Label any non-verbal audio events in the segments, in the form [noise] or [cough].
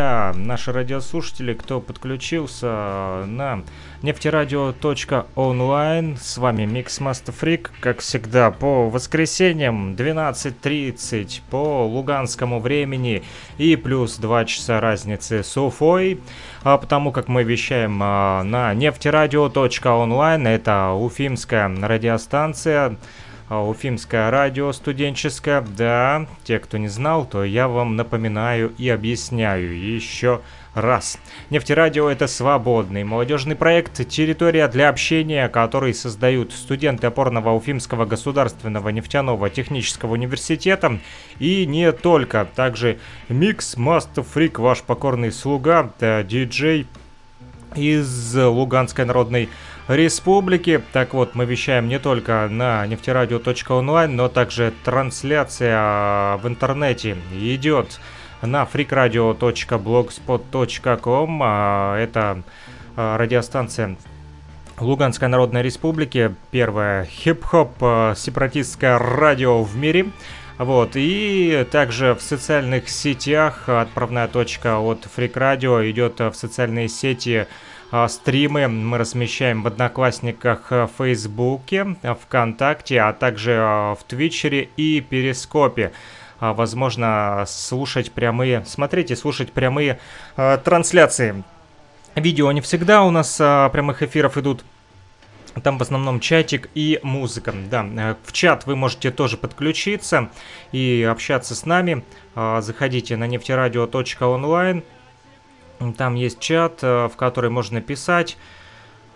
Друзья, наши радиослушатели, кто подключился на нефтерадио.онлайн, с вами Mixmaster Freak, как всегда, по воскресеньям 12.30 по луганскому времени. И плюс 2 часа разницы с Уфой, а потому как мы вещаем а, на нефтерадио.онлайн, это уфимская радиостанция, а, Уфимское радио студенческое. Да, те, кто не знал, то я вам напоминаю и объясняю еще раз. Нефтерадио – это свободный молодежный проект, территория для общения, который создают студенты опорного Уфимского государственного нефтяного технического университета. И не только. Также Микс, Master Freak, ваш покорный слуга, диджей из Луганской народной. Так вот, мы вещаем не только на нефтерадио.онлайн, но также трансляция в интернете идет на freakradio.blogspot.com. А, Это а, радиостанция Луганской Народной Республики, первое хип-хоп а, сепаратистское радио в мире. Вот, и также в социальных сетях отправная точка от Freak Radio идет в социальные сети а, стримы мы размещаем в Одноклассниках, в Фейсбуке, ВКонтакте, а также а, в Твичере и Перископе. А, возможно, слушать прямые, смотреть и слушать прямые трансляции. Видео не всегда у нас прямых эфиров идут там в основном чатик и музыка. Да, в чат вы можете тоже подключиться и общаться с нами. Заходите на нефтерадио.онлайн. Там есть чат, э, в который можно писать.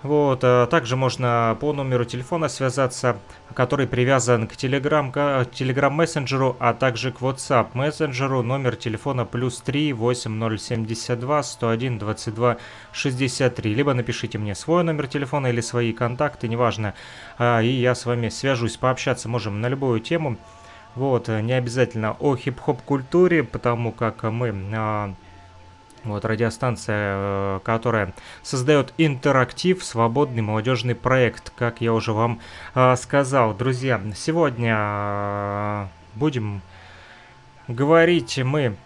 Вот, э, также можно по номеру телефона связаться, который привязан к Telegram, к Telegram мессенджеру, а также к WhatsApp мессенджеру. Номер телефона плюс 3 8072 101 22 63. Либо напишите мне свой номер телефона или свои контакты, неважно. А, и я с вами свяжусь, пообщаться можем на любую тему. Вот, э, не обязательно о хип-хоп культуре, потому как мы а, вот радиостанция, э, которая создает интерактив, свободный молодежный проект, как я уже вам э, сказал. Друзья, сегодня э, будем говорить мы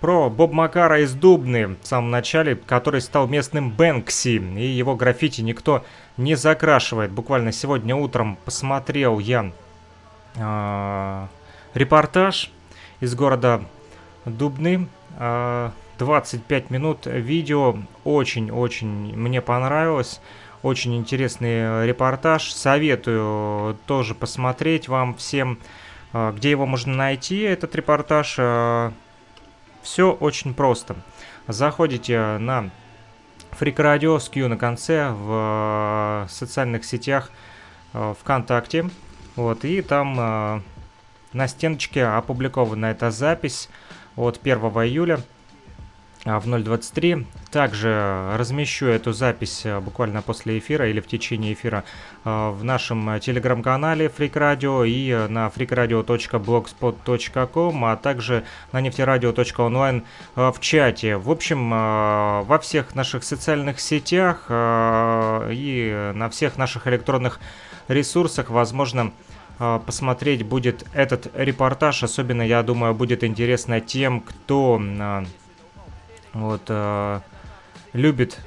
про Боб Макара из Дубны в самом начале, который стал местным Бэнкси, и его граффити никто не закрашивает. Буквально сегодня утром посмотрел я э, репортаж из города Дубны, э, 25 минут видео. Очень-очень мне понравилось. Очень интересный репортаж. Советую тоже посмотреть вам всем, а, где его можно найти, этот репортаж. Все очень просто. Заходите на Freak Radio с Q на конце в социальных сетях ВКонтакте. Вот, и там на стеночке опубликована эта запись от 1 июля в 0.23. Также размещу эту запись а, буквально после эфира или в течение эфира а, в нашем телеграм-канале Freak Radio и на freakradio.blogspot.com, а также на нефтерадио.онлайн в чате. В общем, во всех наших социальных сетях и на всех наших электронных ресурсах возможно посмотреть будет этот репортаж. Особенно, я думаю, будет интересно тем, кто вот, э, любит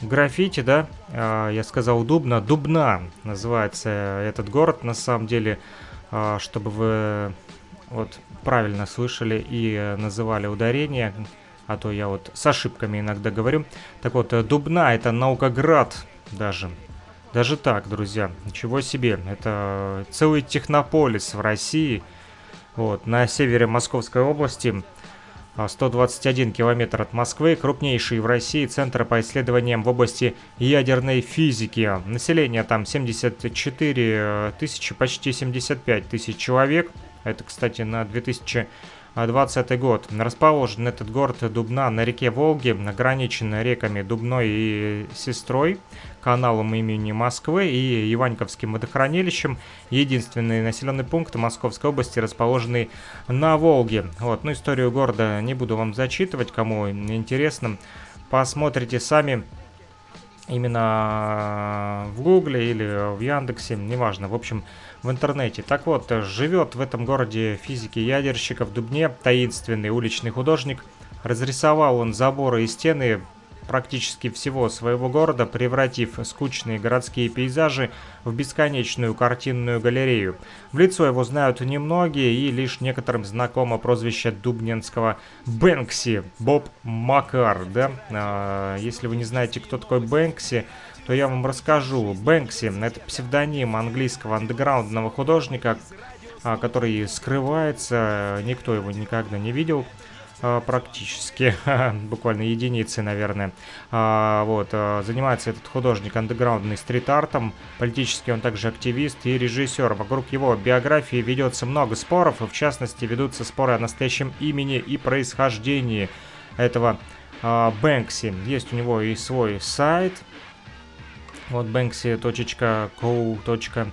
граффити, да, э, я сказал Дубна, Дубна называется этот город, на самом деле, э, чтобы вы вот правильно слышали и называли ударение, а то я вот с ошибками иногда говорю. Так вот, э, Дубна это Наукоград даже. Даже так, друзья, ничего себе. Это целый технополис в России, вот, на севере Московской области. 121 а, километр от Москвы, крупнейший в России центр по исследованиям в области ядерной физики. Население там 74 тысячи, почти 75 тысяч человек. Это, кстати, на 2018 20 год. Расположен этот город Дубна на реке Волги, ограничен реками Дубной и Сестрой, каналом имени Москвы и Иваньковским водохранилищем. Единственный населенный пункт Московской области, расположенный на Волге. Вот, ну историю города не буду вам зачитывать, кому интересно. Посмотрите сами именно в Гугле или в Яндексе, неважно, в общем, в интернете. Так вот, живет в этом городе физики ядерщика в Дубне таинственный уличный художник. Разрисовал он заборы и стены практически всего своего города, превратив скучные городские пейзажи в бесконечную картинную галерею. В лицо его знают немногие, и лишь некоторым знакомо прозвище дубнинского Бэнкси, Боб Макар, да? А, если вы не знаете, кто такой Бэнкси, то я вам расскажу. Бэнкси — это псевдоним английского андеграундного художника, а, который скрывается, никто его никогда не видел практически, [laughs] буквально единицы, наверное. А, вот, занимается этот художник андеграундный стрит-артом, политически он также активист и режиссер. Вокруг его биографии ведется много споров, в частности ведутся споры о настоящем имени и происхождении этого Бэнкси. Есть у него и свой сайт, вот banksy.co.uk.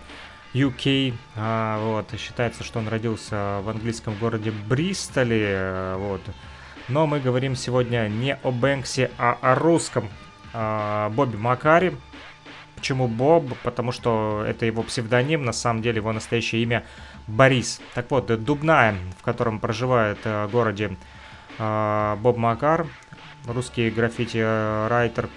А, вот, считается, что он родился в английском городе Бристоле. Вот. Но мы говорим сегодня не о Бэнксе, а о русском а, Бобби Макари. Почему Боб? Потому что это его псевдоним, на самом деле его настоящее имя Борис. Так вот, Дубная, в котором проживает в городе а, Боб Макар, русский граффити-райтер,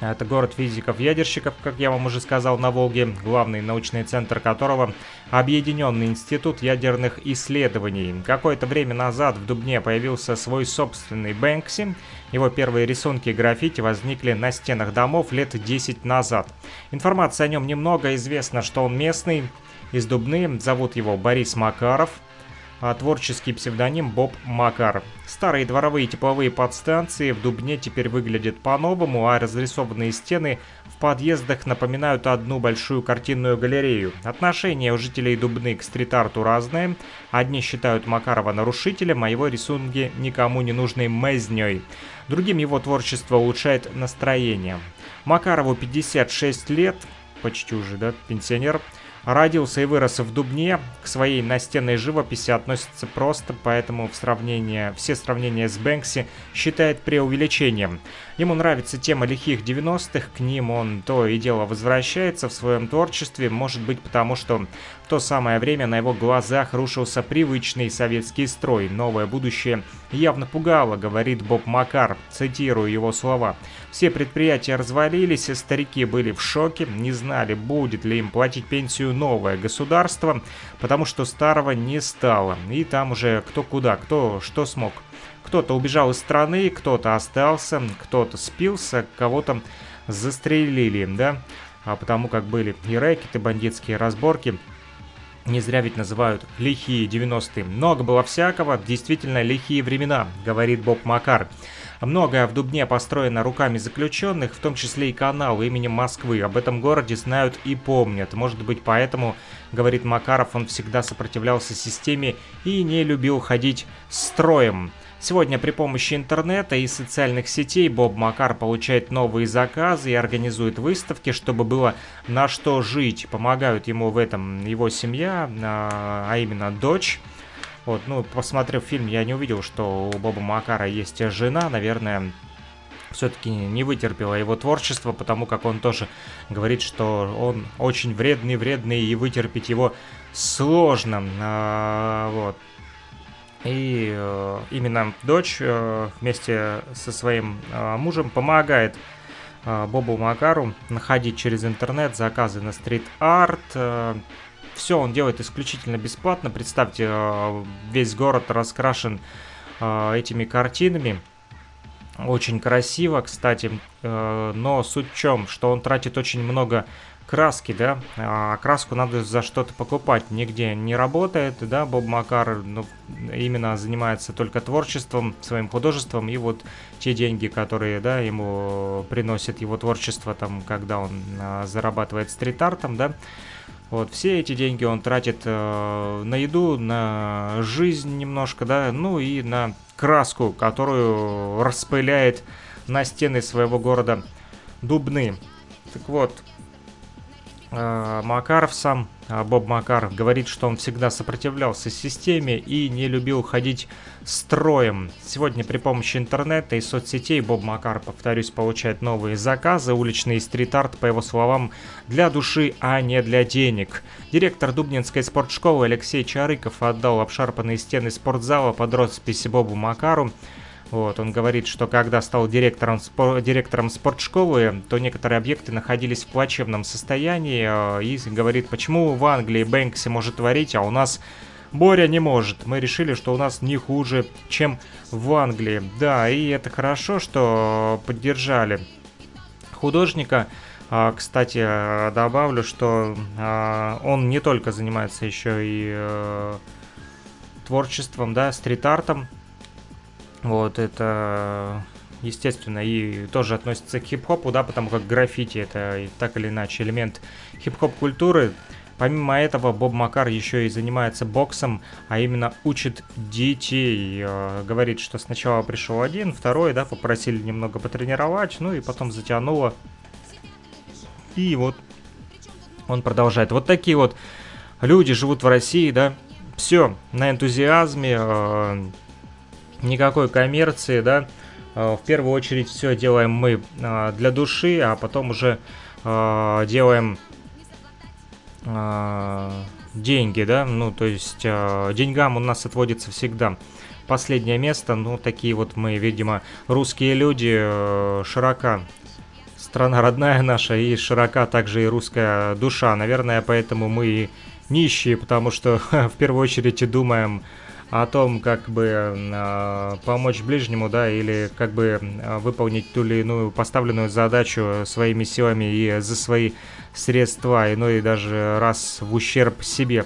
это город физиков-ядерщиков, как я вам уже сказал, на Волге, главный научный центр которого – Объединенный институт ядерных исследований. Какое-то время назад в Дубне появился свой собственный Бэнкси. Его первые рисунки граффити возникли на стенах домов лет 10 назад. Информации о нем немного, известно, что он местный, из Дубны, зовут его Борис Макаров – творческий псевдоним Боб Макар. Старые дворовые тепловые подстанции в Дубне теперь выглядят по-новому, а разрисованные стены в подъездах напоминают одну большую картинную галерею. Отношение у жителей Дубны к стрит-арту разное. Одни считают Макарова нарушителем, а его рисунки никому не нужной мэзней. Другим его творчество улучшает настроение. Макарову 56 лет, почти уже, да, пенсионер. Родился и вырос в Дубне, к своей настенной живописи относится просто, поэтому в сравнение, все сравнения с Бэнкси считает преувеличением. Ему нравится тема лихих 90-х, к ним он то и дело возвращается в своем творчестве, может быть потому, что в то самое время на его глазах рушился привычный советский строй. Новое будущее явно пугало, говорит Боб Макар, цитирую его слова. Все предприятия развалились, старики были в шоке, не знали, будет ли им платить пенсию новое государство, потому что старого не стало. И там уже кто куда, кто что смог. Кто-то убежал из страны, кто-то остался, кто-то спился, кого-то застрелили, да? А потому как были и рэкеты, бандитские разборки, не зря ведь называют лихие 90-е. Много было всякого, действительно лихие времена, говорит Боб Макар. Многое в Дубне построено руками заключенных, в том числе и канал именем Москвы. Об этом городе знают и помнят. Может быть поэтому, говорит Макаров, он всегда сопротивлялся системе и не любил ходить строем. Сегодня при помощи интернета и социальных сетей Боб Макар получает новые заказы и организует выставки, чтобы было на что жить. Помогают ему в этом его семья, а, а именно дочь. Вот, ну, посмотрев фильм, я не увидел, что у Боба Макара есть жена, наверное, все-таки не вытерпела его творчество, потому как он тоже говорит, что он очень вредный, вредный, и вытерпеть его сложно. А, вот. И э, именно дочь э, вместе со своим э, мужем помогает э, Бобу Макару находить через интернет заказы на стрит-арт, э, все он делает исключительно бесплатно. Представьте, э, весь город раскрашен э, этими картинами. Очень красиво, кстати. Э, но суть в чем, что он тратит очень много краски, да, а краску надо за что-то покупать, нигде не работает, да, Боб Макар ну, именно занимается только творчеством, своим художеством, и вот те деньги, которые, да, ему приносит его творчество, там, когда он а, зарабатывает стрит-артом, да, Вот, все эти деньги он тратит э, на еду, на жизнь немножко, да, ну и на краску, которую распыляет на стены своего города Дубны. Так вот, Макаров сам, э, Боб Макаров, говорит, что он всегда сопротивлялся системе и не любил ходить строем. Сегодня при помощи интернета и соцсетей Боб Макаров, повторюсь, получает новые заказы, уличный стрит-арт, по его словам, для души, а не для денег. Директор Дубнинской спортшколы Алексей Чарыков отдал обшарпанные стены спортзала под роспись Бобу Макару. Вот, он говорит, что когда стал директором, спор, директором спортшколы, то некоторые объекты находились в плачевном состоянии. Э, и говорит, почему в Англии Бэнкси может творить, а у нас Боря не может. Мы решили, что у нас не хуже, чем в Англии. Да, и это хорошо, что поддержали художника. А, кстати, добавлю, что а, он не только занимается еще и э, творчеством, да, стрит-артом. Вот, это, естественно, и тоже относится к хип-хопу, да, потому как граффити это так или иначе элемент хип-хоп культуры. Помимо этого, Боб Макар еще и занимается боксом, а именно учит детей. Э, говорит, что сначала пришел один, второй, да, попросили немного потренировать, ну и потом затянуло. И вот он продолжает. Вот такие вот люди живут в России, да. Все, на энтузиазме, э, никакой коммерции, да. Э, в первую очередь все делаем мы э, для души, а потом уже э, делаем деньги, да, ну, то есть деньгам у нас отводится всегда последнее место, ну, такие вот мы, видимо, русские люди, широка страна родная наша и широка также и русская душа, наверное, поэтому мы и нищие, потому что [laughs] в первую очередь думаем о том, как бы э, помочь ближнему, да, или как бы э, выполнить ту или иную поставленную задачу своими силами и за свои средства, иной даже раз в ущерб себе.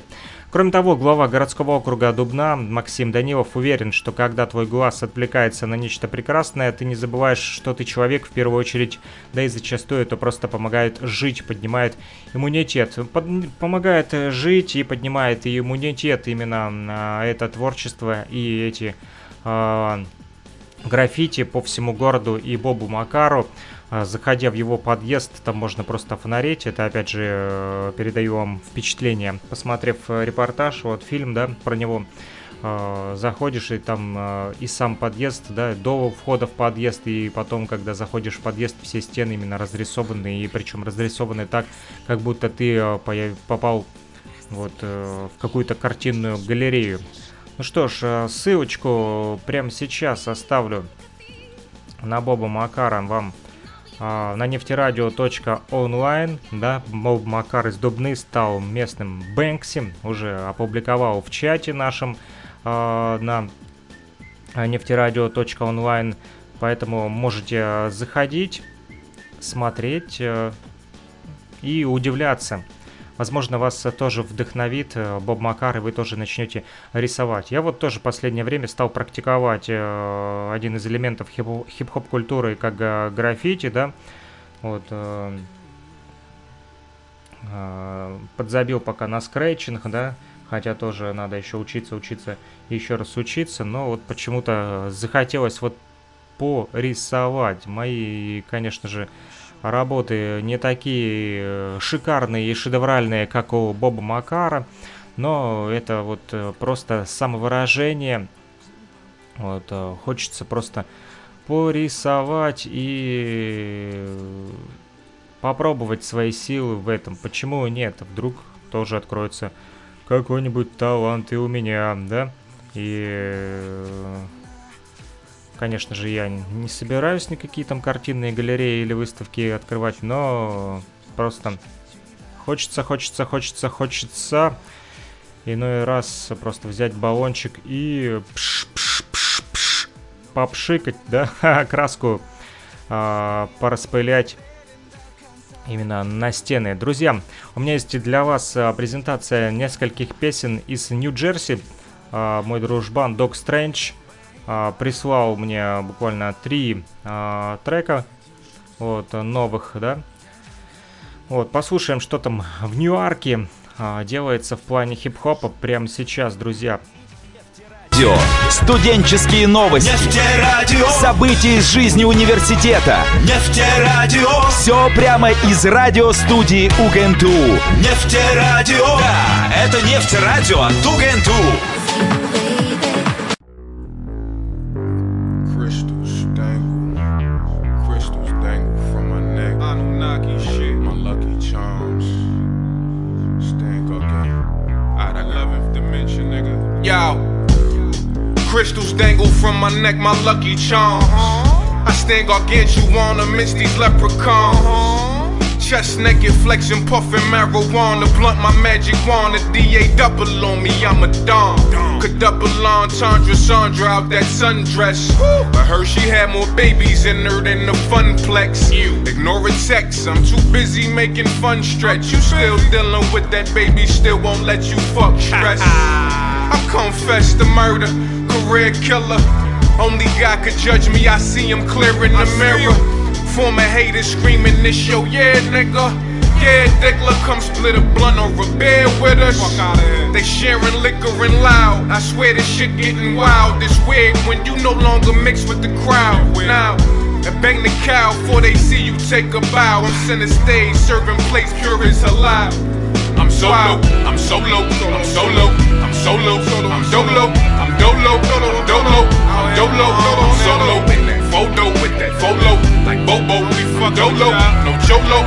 Кроме того, глава городского округа Дубна Максим Данилов уверен, что когда твой глаз отвлекается на нечто прекрасное, ты не забываешь, что ты человек в первую очередь, да и зачастую это просто помогает жить, поднимает иммунитет. Под, помогает жить и поднимает иммунитет именно а, это творчество и эти а, граффити по всему городу и Бобу Макару. А, заходя в его подъезд, там можно просто фонарить. Это, опять же, э, передаю вам впечатление. Посмотрев э, репортаж, вот фильм, да, про него, э, заходишь и там и сам подъезд, да, до входа в подъезд, и потом, когда заходишь в подъезд, все стены именно разрисованы, и причем разрисованы так, как будто ты попал вот в какую-то картинную галерею. Ну что ж, ссылочку прямо сейчас оставлю на Боба Макара вам а, на нефтерадио.онлайн, да, Боб Макар из Дубны стал местным Бэнкси, уже опубликовал в чате нашем а, на нефтерадио.онлайн, поэтому можете заходить, смотреть э, и удивляться. Возможно, вас тоже вдохновит э, Боб Макар, и вы тоже начнете рисовать. Я вот тоже в последнее время стал практиковать э, один из элементов хип-хоп культуры, как э, граффити, да, вот, подзабил пока на скретчинг, да, хотя тоже надо еще учиться, учиться, еще раз учиться, но вот почему-то захотелось вот порисовать. Мои, конечно же, работы не такие э, шикарные и шедевральные, как у Боба Макара, но это вот э, просто самовыражение. Вот, э, хочется просто порисовать и попробовать свои силы в этом. Почему нет? Вдруг тоже откроется какой-нибудь талант и у меня, да? И Конечно же, я не собираюсь никакие там картинные галереи или выставки открывать, но просто хочется, хочется, хочется, хочется иной раз просто взять баллончик и пш -пш -пш -пш, попшикать, да, [laughs] краску а, пораспылять именно на стены. Друзья, у меня есть для вас а, презентация нескольких песен из Нью-Джерси. А, мой дружбан Док Стрэндж прислал мне буквально три а, трека, вот, новых, да. Вот, послушаем, что там в Ньюарке а, делается в плане хип-хопа прямо сейчас, друзья. Радио. Студенческие новости. Нефтерадио. События из жизни университета. Нефтерадио. Все прямо из радиостудии УГНТУ. Нефтерадио. Да, это нефтерадио от УГНТУ. Anunnaki shit, my lucky charms. Stank again. Out of 11th dimension, nigga. Yo, crystals dangle from my neck, my lucky charms. Uh-huh. I stand gargantuan amidst these leprechauns. Uh-huh. Chest naked, flexing, puffing marijuana. Blunt my magic wand. The DA double on me, I'm a don. Could double entendre Sandra out that sundress. But her, she had more babies in her than the funplex. Ignore a text, I'm too busy making fun stretch. You still dealing with that baby, still won't let you fuck stress. I confess the murder, career killer. Only God could judge me, I see him clear in the mirror. Former haters screaming this show, yeah, nigga. Yeah, Dickler, come split a blunt or a beer with us. They sharing liquor and loud. I swear this shit getting wild. It's weird when you no longer mix with the crowd. Now, and bang the cow before they see you take a bow. I'm center stage serving plates pure as halal. I'm solo, I'm solo, I'm solo, I'm solo, I'm dolo, I'm dolo, I'm dolo, I'm dolo, I'm solo in that photo with that photo like Bobo. We fuck dolo, no cholo,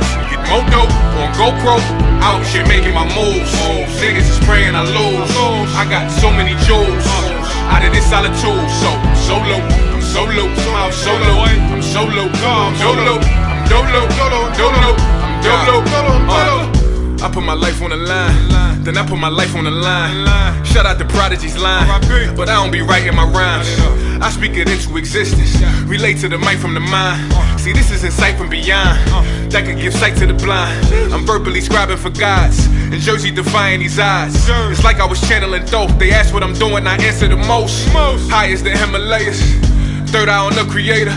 moto on GoPro. Out here making my moves. Niggas is praying I lose. I got so many jewels out of this solitude. So solo, I'm solo, I'm solo, I'm solo, I'm dolo, I'm dolo, I'm dolo, I'm dolo, dolo. I put my life on the line, then I put my life on the line. Shout out to Prodigy's line, but I don't be writing my rhymes. I speak it into existence, relate to the mic from the mind. See, this is insight from beyond that could give sight to the blind. I'm verbally scribing for gods, in Jersey defying these odds. It's like I was channeling dope. They ask what I'm doing, I answer the most. High as the Himalayas, third eye on the creator.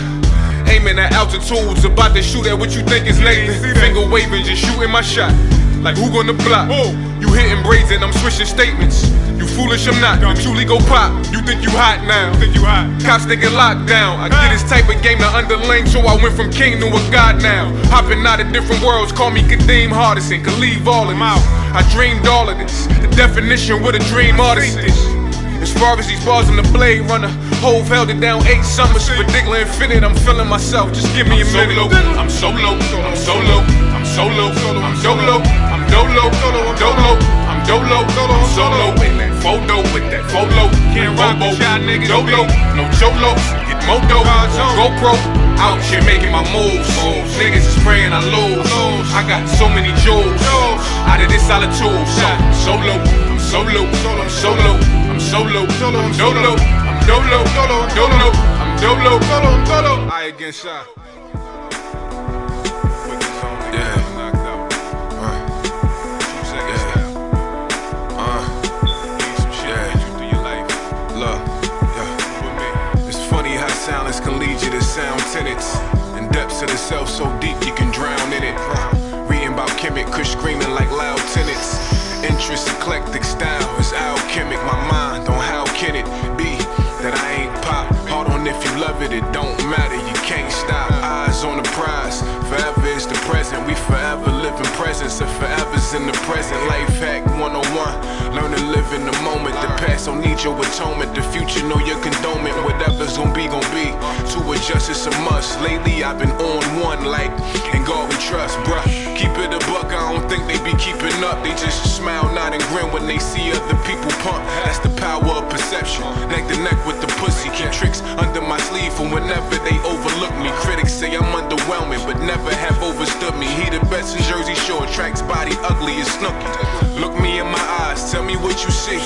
Aiming at altitudes, about to shoot at what you think is Nathan. Finger waving, just shooting my shot. Like who gonna block? You hitting and I'm switching statements. You foolish, I'm not. You truly go pop. You think you hot now? Think you hot? Cops thinking lockdown. I get this type of game to underling, so I went from king to a god now. Hopping out of different worlds, call me Kadeem Hardison. Can leave all of this. I dreamed all of this. The definition what a dream artist is. As far as these bars in the Blade Runner, Hove held it down eight summers. Particular infinite, I'm feeling myself. Just give me a minute. I'm solo, I'm solo, I'm solo, I'm dolo, I'm dolo, I'm dolo, I'm dolo, I'm solo in that photo with that photo. Can't rock with y'all niggas. Dolo, no cholo, get moto, GoPro. Out here making my moves. Niggas is praying I lose. I got so many jewels out of this solitude. So solo, I'm solo, I'm solo. I'm solo, I'm dolo, I'm dolo, I'm dolo, I'm dolo, I'm dolo. I again shot. Sound tenets and depths of the self so deep you can drown in it. Reading about Kemet, Kush screaming like loud tenants. Interest, eclectic style is alchemic. My mind on how can it be that I ain't pop? Hold on if you love it, it don't matter. You can't stop. Eyes on the prize. Forever is the present. We forever live in presence. And forever's in the present. Life hack 101. Learn to live in the moment. The past don't need your atonement. The future know your condonement. Whatever's gonna be, gonna be. To adjust, it's a must. Lately, I've been on one like, and God we trust, bruh. Keep it a buck, I don't think they be keeping up. They just smile, nod, and grin when they see other people pump. That's the power of perception. Neck to neck with the pussy. Keep tricks under my sleeve for whenever they overlook me. Critics say I'm underwhelming, but never have overstood me. He the best in Jersey Shore, tracks body ugly as Snooki. Look me in my eyes, tell me what you see.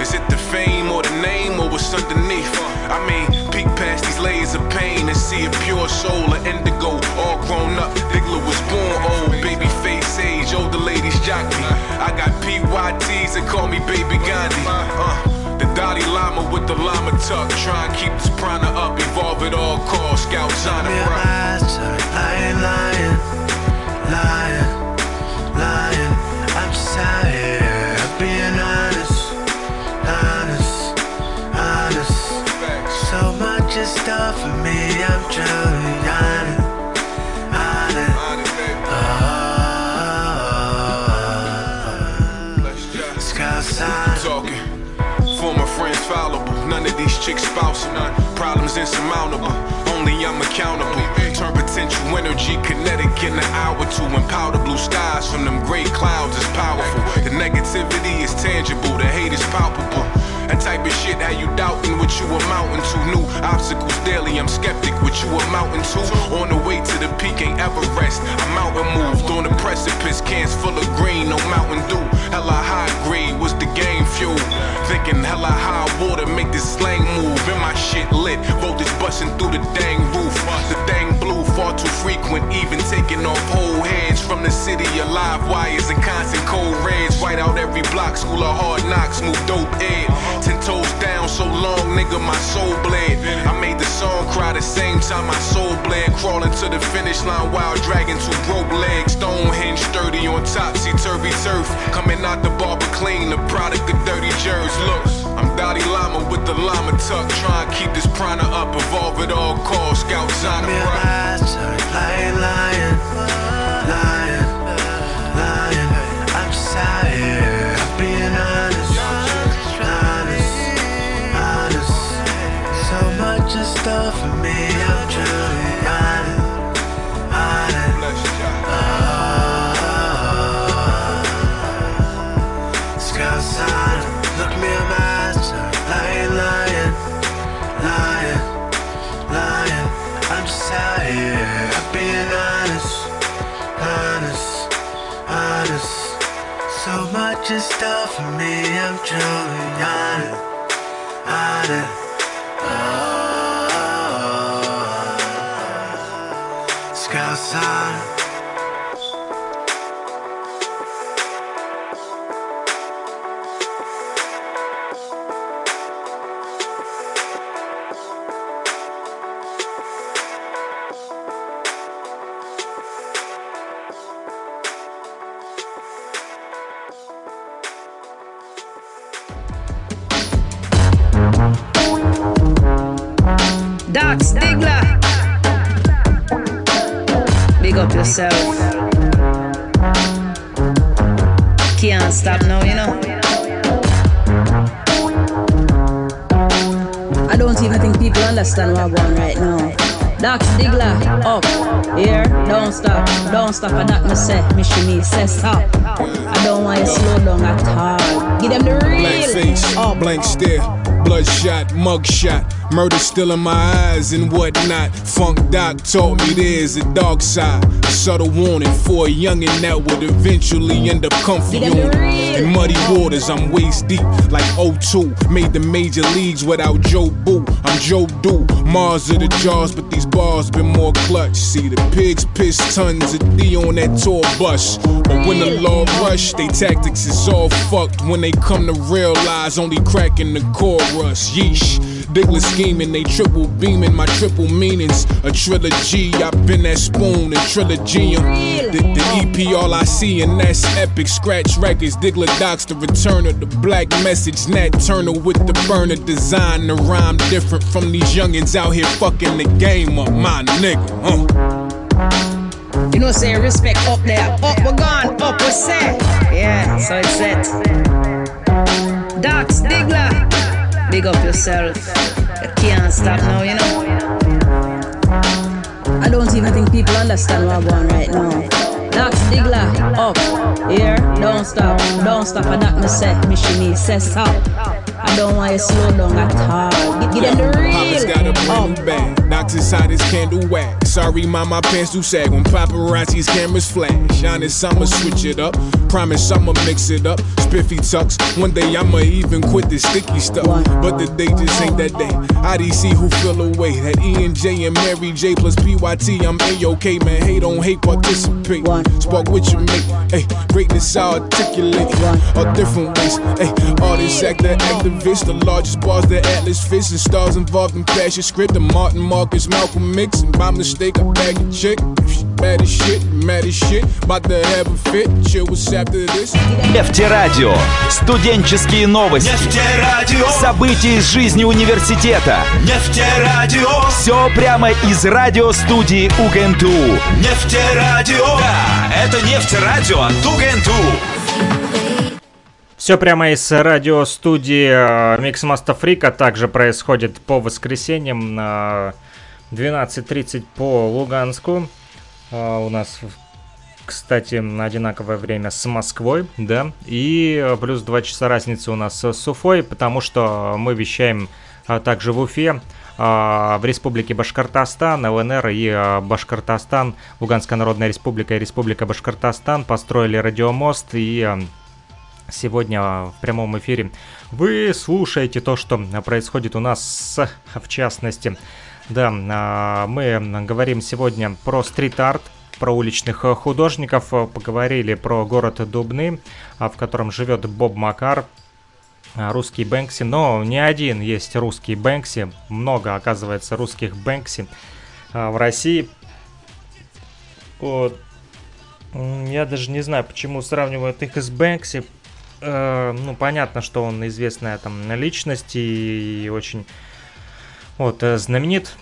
Is it the fame or the name or what's underneath? I mean, peek past these layers of pain and see a pure soul, an indigo, all grown up. Diggler was born old, baby face age, older ladies jock me. I got PYTs that call me Baby Gandhi. Uh, Dalai Lama with the llama tuck. Try and keep this prana up, evolve at all costs. Scouts on the right. I ain't lying, lying, lying. I'm just out here being honest, honest, honest. So much is done for me, I'm drowning. These chicks. None. Problems insurmountable. Only I'm accountable. Turn potential energy kinetic in an hour to and powder blue skies from them gray clouds is powerful. The negativity is tangible. The hate is palpable. That type of shit, how you doubting what you amounting to? New obstacles daily, I'm skeptic what you amounting to. On the way to the peak, ain't ever rest. I'm out mountain moved on the precipice, cans full of green, no mountain dew. Hella high grade was the game fuel. Thinking hella high water, make this slang move. And my shit lit, voltage busting through the dang roof. The dang blue far too frequent, even taking off whole heads from the city alive. wires and constant cold reds. White out every block, school of hard knocks, move dope ed. Ten toes down so long, nigga, my soul bled. I made the song cry the same time my soul bled. Crawling to the finish line while dragging two broke legs. Stonehenge sturdy on topsy turvy turf. Coming out the barber clean, the product of dirty jerks. Look, I'm Dottie Llama with the llama tuck. Trying to keep this prana up, evolve at all costs. Scouts on your lies, lying, lying, lying just stuff for me, I'm truly out honest. Oh, scouts honest. Can't stop now, you know. I don't even think people understand what I'm going right now. Doc Stigler, up, here, don't stop, don't stop. I doc me say, me say stop. I don't want you slow down at all. Give them the real. Blank face, up. blank stare, bloodshot, mugshot, murder still in my eyes and whatnot. Funk Doc taught me there's a dark side, a subtle warning for a youngin' that would eventually end up comfy on. In muddy waters, I'm waist deep like O2. Made the major leagues without Joe Boo. I'm Joe Do, Mars of the jaws, but these bars been more clutch. See the pigs piss tons of D on that tour bus. But when the law rush, they tactics is all fucked. When they come to realize only cracking the chorus. Yeesh. Diggler scheming, they triple beaming my triple meanings. A trilogy, I've been that spoon and trilogy. The, the EP, all I see, and that's epic. Scratch records, Diggler docs, the return of the black message. Nat Turner with the burner design. The rhyme different from these youngins out here fucking the game up, my nigga. Uh. You know, say respect up there. Up, we're gone. Up, we're set. Yeah, so it's set. Doc Stigler. Big up yourself. You can't stop now, you know. I don't even think people understand what I'm going right now. Doc Stigler, up, here, don't stop, don't stop. I doc me say, me say stop. I don't want you slow down at all. Give, give them the Papa's real. got a brand new bag. Knocked inside his candle wax. Sorry, mom, my pants do sag when paparazzi's cameras flash. Honest, I'ma switch it up. Promise I'ma mix it up. Spiffy tucks. One day I'ma even quit this sticky stuff. But the day just ain't that day. IDC who feel away. That E and J and Mary J plus PYT. I'm A-OK, man. Hate on hate, participate. Spark with your mate. Hey, greatness I articulate. All different ways. Hey, artist, actor, activist. The largest bars, the Atlas Fish. And stars involved in passion script. The Martin Marcus, Malcolm Mix. And by mistake, I bag a chick. If she bad as shit, mad as shit. About to have a fit. Chill what's after this. Нефтерадио. Студенческие новости. Нефтерадио. События из жизни университета. Нефтерадио. Все прямо из радиостудии УГНТУ. Нефтерадио. Да, это нефтерадио от УГНТУ. Все прямо из радиостудии э, Mixmaster Freak, а также происходит по воскресеньям на 12.30 по Луганску. А, У нас, кстати, одинаковое время с Москвой, да, и э, плюс 2 часа разницы у нас с Уфой, потому что мы вещаем а, также в Уфе, а, в Республике Башкортостан, ЛНР и а, Башкортостан, Луганская Народная Республика и Республика Башкортостан построили радиомост и сегодня в прямом эфире вы слушаете то, что происходит у нас, в частности. Да, а, мы говорим сегодня про стрит-арт, про уличных художников, поговорили про город Дубны, в котором живет Боб Макар, русский Бэнкси, но не один есть русский Бэнкси, много оказывается русских Бэнкси а, в России. Вот. Я даже не знаю, почему сравнивают их с Бэнкси. Э, ну, понятно, что он известная там личность и очень вот э, знаменит.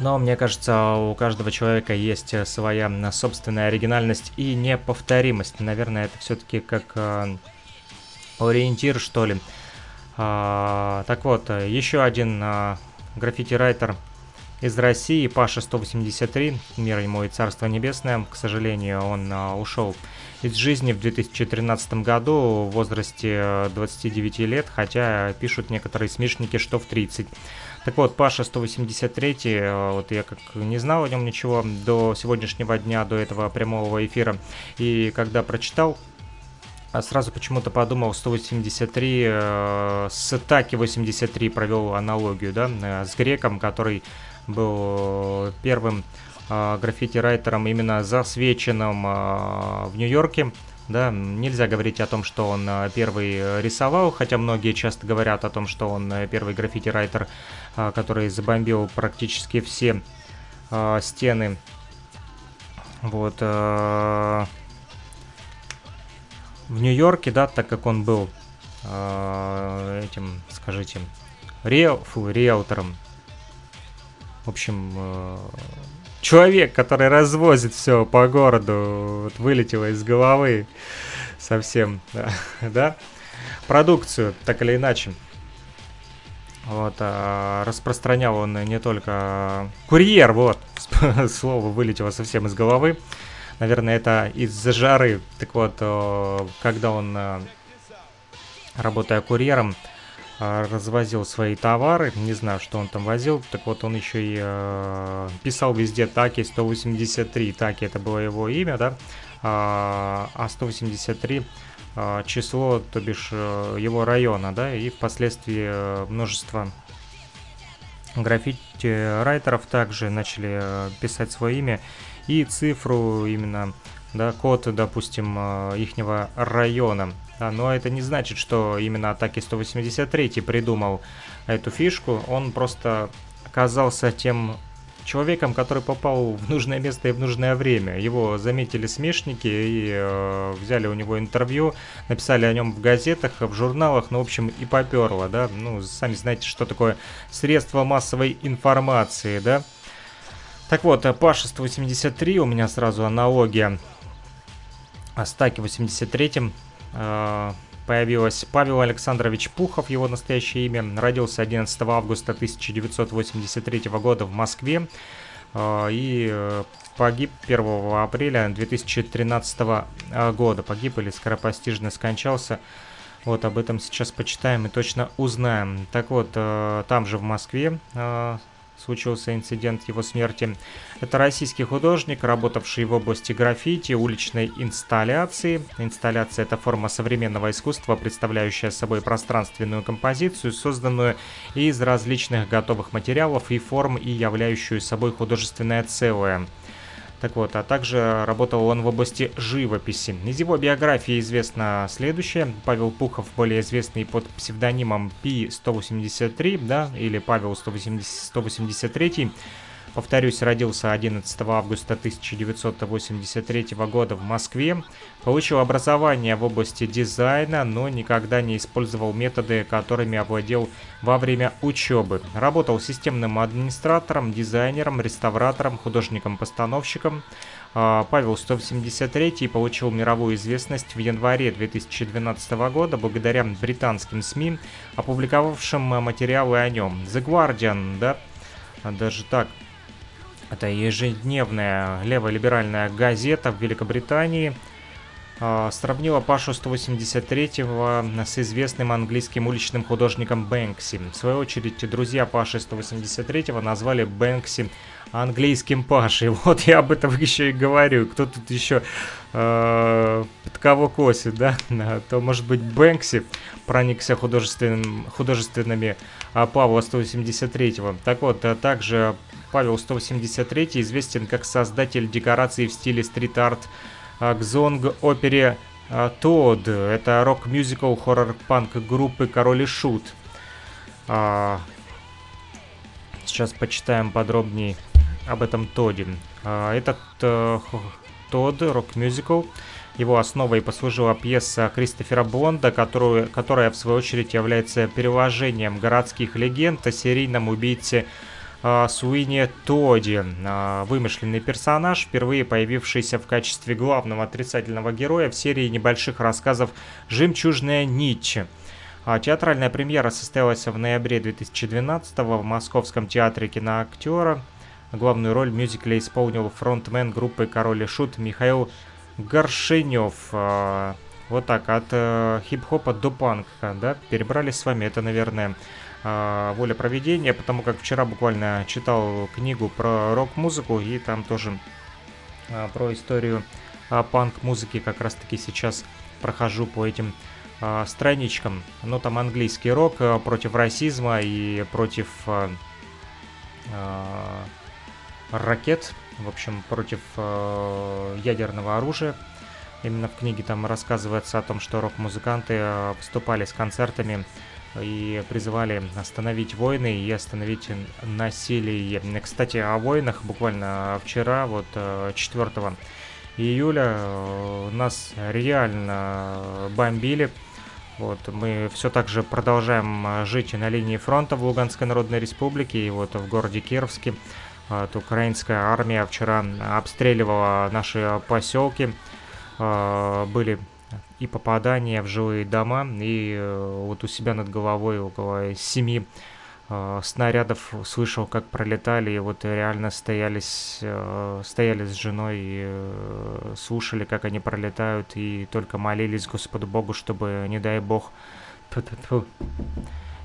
Но мне кажется, у каждого человека есть э, своя м, собственная оригинальность и неповторимость. Наверное, это все-таки как э, ориентир, что ли. А, так вот, э, еще один а, граффити-райтер из России, Паша 183, мир ему и царство небесное. К сожалению, он а, ушел из жизни в 2013 году в возрасте э, 29 лет, хотя пишут некоторые смешники, что в 30. Так вот, Паша 183, э, вот я как не знал о нем ничего до сегодняшнего дня, до этого прямого эфира, и когда прочитал, а сразу почему-то подумал 183 э, с Таки 83 провел аналогию, да, э, с греком, который был первым э, граффити-райтером именно засвеченным э, в Нью-Йорке. Да, нельзя говорить о том, что он э, первый э, рисовал, хотя многие часто говорят о том, что он э, первый граффити-райтер, э, который забомбил практически все э, стены. Вот. э, в Нью-Йорке, да, так как он был э, этим, скажите, риэлтором. В общем, э, человек, который развозит все по городу, вот вылетело из головы совсем, [laughs] да, продукцию, так или иначе. Вот, а, распространял он не только курьер, вот, [laughs] слово вылетело совсем из головы. Наверное, это из-за жары. Так вот, когда он, э, работая курьером, развозил свои товары, не знаю, что он там возил, так вот он еще и э, писал везде Таки 183. Таки это было его имя, да, а а 183 э, число, то бишь э, его района, да, и впоследствии э, множество граффити-райтеров также начали э, писать свое имя и цифру именно, да, код, допустим, ихнего района. А, но это не значит, что именно Атаки 183 придумал эту фишку, он просто оказался тем человеком, который попал в нужное место и в нужное время. Его заметили смешники и э, взяли у него интервью, написали о нем в газетах, в журналах, ну, в общем, и поперло, да. Ну, сами знаете, что такое средство массовой информации, да. Так вот, э, Паша 183, у меня сразу аналогия о Стаке 83 э, появилась Павел Александрович Пухов, его настоящее имя, родился 11 августа 1983 года в Москве э, и э, погиб 1 апреля 2013 э, года. Погиб или скоропостижно скончался. Вот об этом сейчас почитаем и точно узнаем. Так вот, там же в Москве случился инцидент его смерти. Это российский художник, работавший в области граффити, уличной инсталляции. Инсталляция – это форма современного искусства, представляющая собой пространственную композицию, созданную из различных готовых материалов и форм и являющую собой художественное целое. Так вот, а также работал он в области живописи. Из его биографии известно следующее. Павел Пухов, более известный под псевдонимом Пи-183, да, или Павел 180, 183, Повторюсь, родился 11 августа 1983 года в Москве. Получил образование в области дизайна, но никогда не использовал методы, которыми овладел во время учебы. Работал системным администратором, дизайнером, реставратором, художником-постановщиком. А, Павел 173 получил мировую известность в январе 2012 года благодаря британским СМИ, опубликовавшим материалы о нем. The Guardian, да, даже так, это ежедневная леволиберальная газета в Великобритании, а, сравнила Пашу 183-го с известным английским уличным художником Бэнкси. В свою очередь, друзья Паши 183-го назвали Бэнкси английским Пашей. [laughs] Вот я об этом еще и говорю. Кто тут еще э, под кого косит, да? [laughs] То, может быть, Бэнкси проникся художественным, художественными а Павла 183-го. Так вот, а также Павел 183 известен как создатель декораций в стиле стрит-арт к зонг-опере Тодд. Это рок-мюзикл хоррор-панк группы Король и Шут. А, сейчас почитаем подробнее об этом Тоде. А, этот э, Тодд, рок-мюзикл, его основой послужила пьеса Кристофера Бонда, которую, которая в свою очередь является переложением городских легенд о серийном убийце э, Суине Тоди. Э, вымышленный персонаж, впервые появившийся в качестве главного отрицательного героя в серии небольших рассказов «Жемчужная нить». А театральная премьера состоялась в ноябре 2012 в Московском театре киноактера. Главную роль в мюзикле исполнил фронтмен группы «Король и Шут» Михаил Горшинев. А, вот так, от э, хип-хопа до панка, да, перебрались с вами. Это, наверное, воля проведения, потому как вчера буквально читал книгу про рок-музыку, и там тоже а, про историю панк-музыки как раз-таки сейчас прохожу по этим страничкам. Ну, там английский рок против расизма и против ракет, в общем, против ядерного оружия. Именно в книге там рассказывается о том, что рок-музыканты выступали с концертами и призывали остановить войны и остановить насилие. Кстати, о войнах буквально вчера, вот 4 э, июля, э, нас реально бомбили. Вот, мы все так же продолжаем жить на линии фронта в Луганской Народной Республике и вот в городе Кировске. Вот, украинская армия вчера обстреливала наши поселки. Были и попадания в жилые дома, и э, вот у себя над головой около семи а, снарядов слышал, как пролетали, и вот реально стоялись, э, стояли с женой и э, слушали, как они пролетают, и только молились Господу Богу, чтобы, не дай Бог,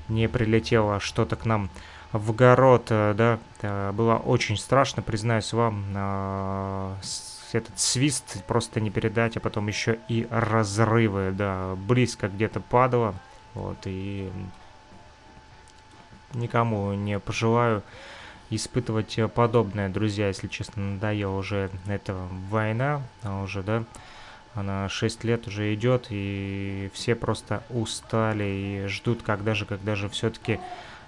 не прилетело что-то к нам в город, э, да, было очень страшно, признаюсь вам, э, этот свист просто не передать, а потом еще и разрывы, да, близко где-то падало, вот, и никому не пожелаю испытывать подобное, друзья, если честно, надоела уже эта война, а уже, да, она 6 лет уже идет, и все просто устали и ждут, когда же, когда же все-таки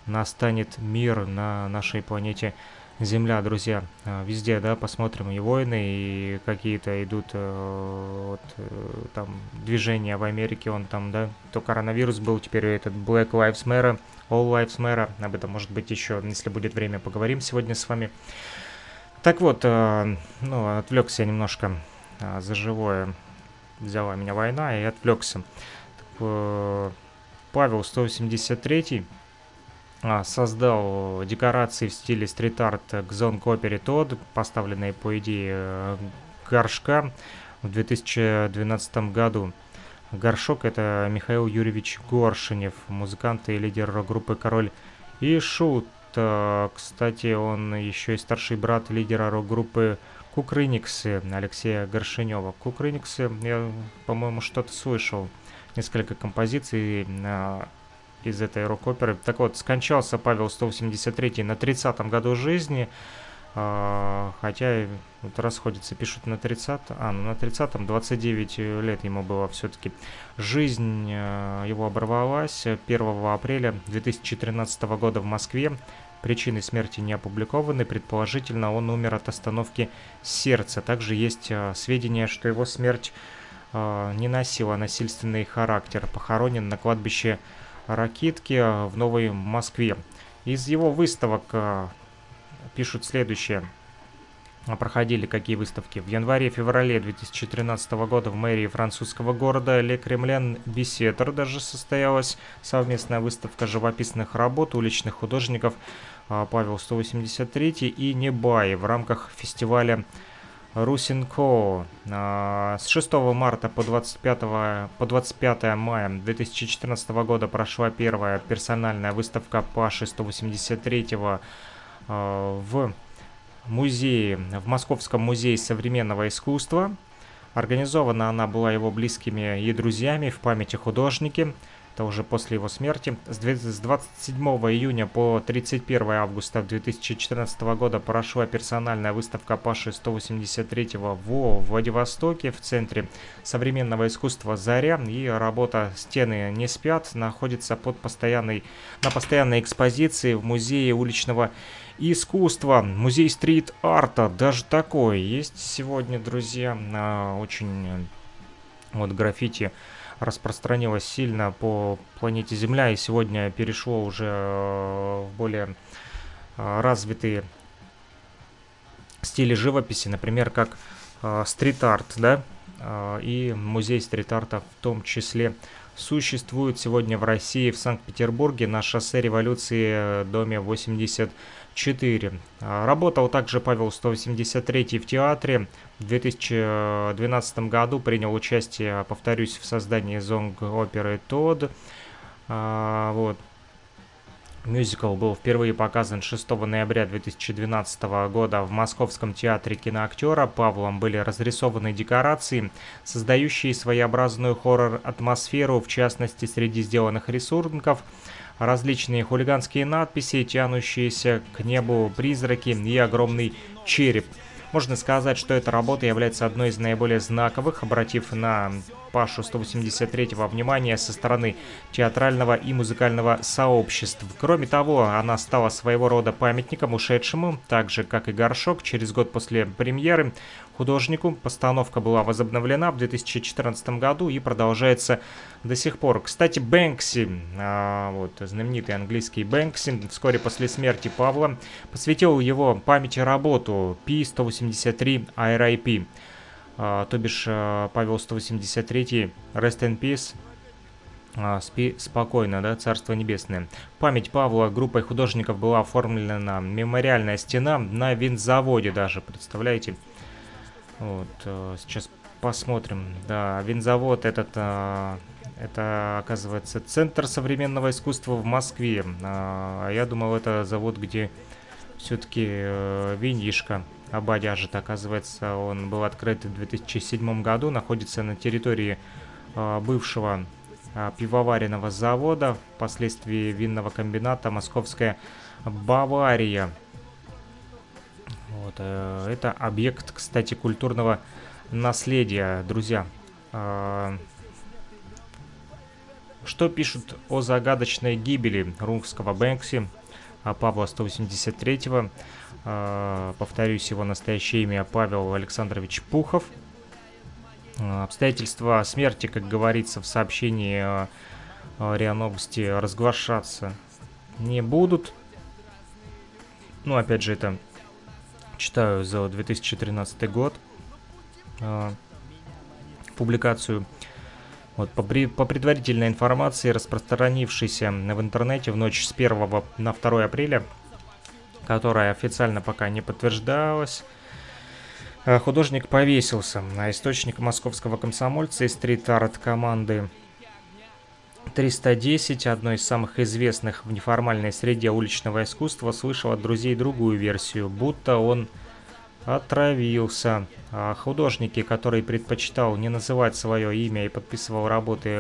настанет мир на нашей планете Земля, друзья. А, везде, да, посмотрим и войны, и какие-то идут э, вот, э, там движения в Америке, он там, да, то коронавирус был, теперь этот Black Lives Matter, All Lives Matter, об этом, может быть, еще, если будет время, поговорим сегодня с вами. Так вот, э, ну, отвлекся немножко за живое, взяла меня война и отвлекся. Так, Павел 183 а, создал декорации в стиле стрит-арт к Zone Copy Todd, поставленные по идее горшка в 2012 году. Горшок это Михаил Юрьевич Горшинев, музыкант и лидер группы Король и Шут. Кстати, он еще и старший брат лидера рок-группы Кукрыниксы Алексея Горшинева. Кукрыниксы, я, по-моему, что-то слышал. Несколько композиций а, из этой рок-оперы. Так вот, скончался Павел 183 на 30-м году жизни, а, хотя вот расходятся, пишут на 30 а, ну на 30-м 29 лет ему было все-таки. Жизнь а, его оборвалась 1 апреля 2013 года в Москве. Причины смерти не опубликованы. Предположительно, он умер от остановки сердца. Также есть э, сведения, что его смерть э, не носила насильственный характер. Похоронен на кладбище Ракитки э, в Новой Москве. Из его выставок э, пишут следующее. Проходили какие выставки? В январе-феврале 2013 года в мэрии французского города Ле Кремлен Бесетер даже состоялась совместная выставка живописных работ уличных художников а, Павел 183 и Небай в рамках фестиваля Русинко. А, с 6 марта по 25, по 25 мая 2014 года прошла первая персональная выставка Паши 183 в музее, в Московском музее современного искусства. Организована она была его близкими и друзьями в памяти художники. Это уже после его смерти. С 27 июня по 31 августа 2014 года прошла персональная выставка Паши 183 во Владивостоке в Центре современного искусства «Заря». И работа «Стены не спят» находится под постоянной, на постоянной экспозиции в Музее уличного искусства, музей стрит-арта, даже такое есть сегодня, друзья, очень вот граффити распространилось сильно по планете Земля и сегодня перешло уже э, в более э, развитые стили живописи, например, как стрит-арт, да, и музей стрит-арта в том числе существует сегодня в России, в Санкт-Петербурге, на шоссе революции, доме 80 4. А, работал также Павел 183 в театре. В 2012 году принял участие, повторюсь, в создании зонг-оперы «Тодд». А, вот. Мюзикл был впервые показан 6 ноября 2012 года в Московском театре киноактера. Павлом были разрисованы декорации, создающие своеобразную хоррор-атмосферу, в частности, среди сделанных рисунков – различные хулиганские надписи, тянущиеся к небу призраки и огромный череп. Можно сказать, что эта работа является одной из наиболее знаковых, обратив на Пашу 183-го внимание со стороны театрального и музыкального сообществ. Кроме того, она стала своего рода памятником ушедшему, так же как и Горшок, через год после премьеры художнику. Постановка была возобновлена в 2014 году и продолжается до сих пор. Кстати, Бэнкси, а, вот знаменитый английский Бэнкси, вскоре после смерти Павла, посвятил его памяти работу P-183 RIP. А, то бишь а, Павел 183 Rest in Peace а, Спи спокойно, да, Царство Небесное. Память Павла группой художников была оформлена мемориальная стена на винзаводе даже, представляете? Вот, э, сейчас посмотрим. Да, винзавод этот, э, это, оказывается, Центр современного искусства в Москве. А я думал, это завод, где все-таки э, винишка ободяжит. Оказывается, он был открыт в 2007 году, находится на территории бывшего пивоваренного завода, впоследствии винного комбината «Московская Бавария». Вот, э, это объект, кстати, культурного наследия, друзья. Э, что пишут о загадочной гибели румского Бэнкси, а Павла 183-го? Э, повторюсь, его настоящее имя Павел Александрович Пухов. Э, обстоятельства смерти, как говорится в сообщении э, РИА Новости, разглашаться не будут. Ну, опять же, это читаю за 2013 год э, публикацию. Вот, по, при, по предварительной информации, распространившейся в интернете в ночь с 1 на 2 апреля, которая официально пока не подтверждалась, а, художник повесился. А источник московского комсомольца из стрит-арт команды 310, одной из самых известных в неформальной среде уличного искусства, слышал от друзей другую версию, будто он отравился. А художники, который предпочитал не называть свое имя и подписывал работы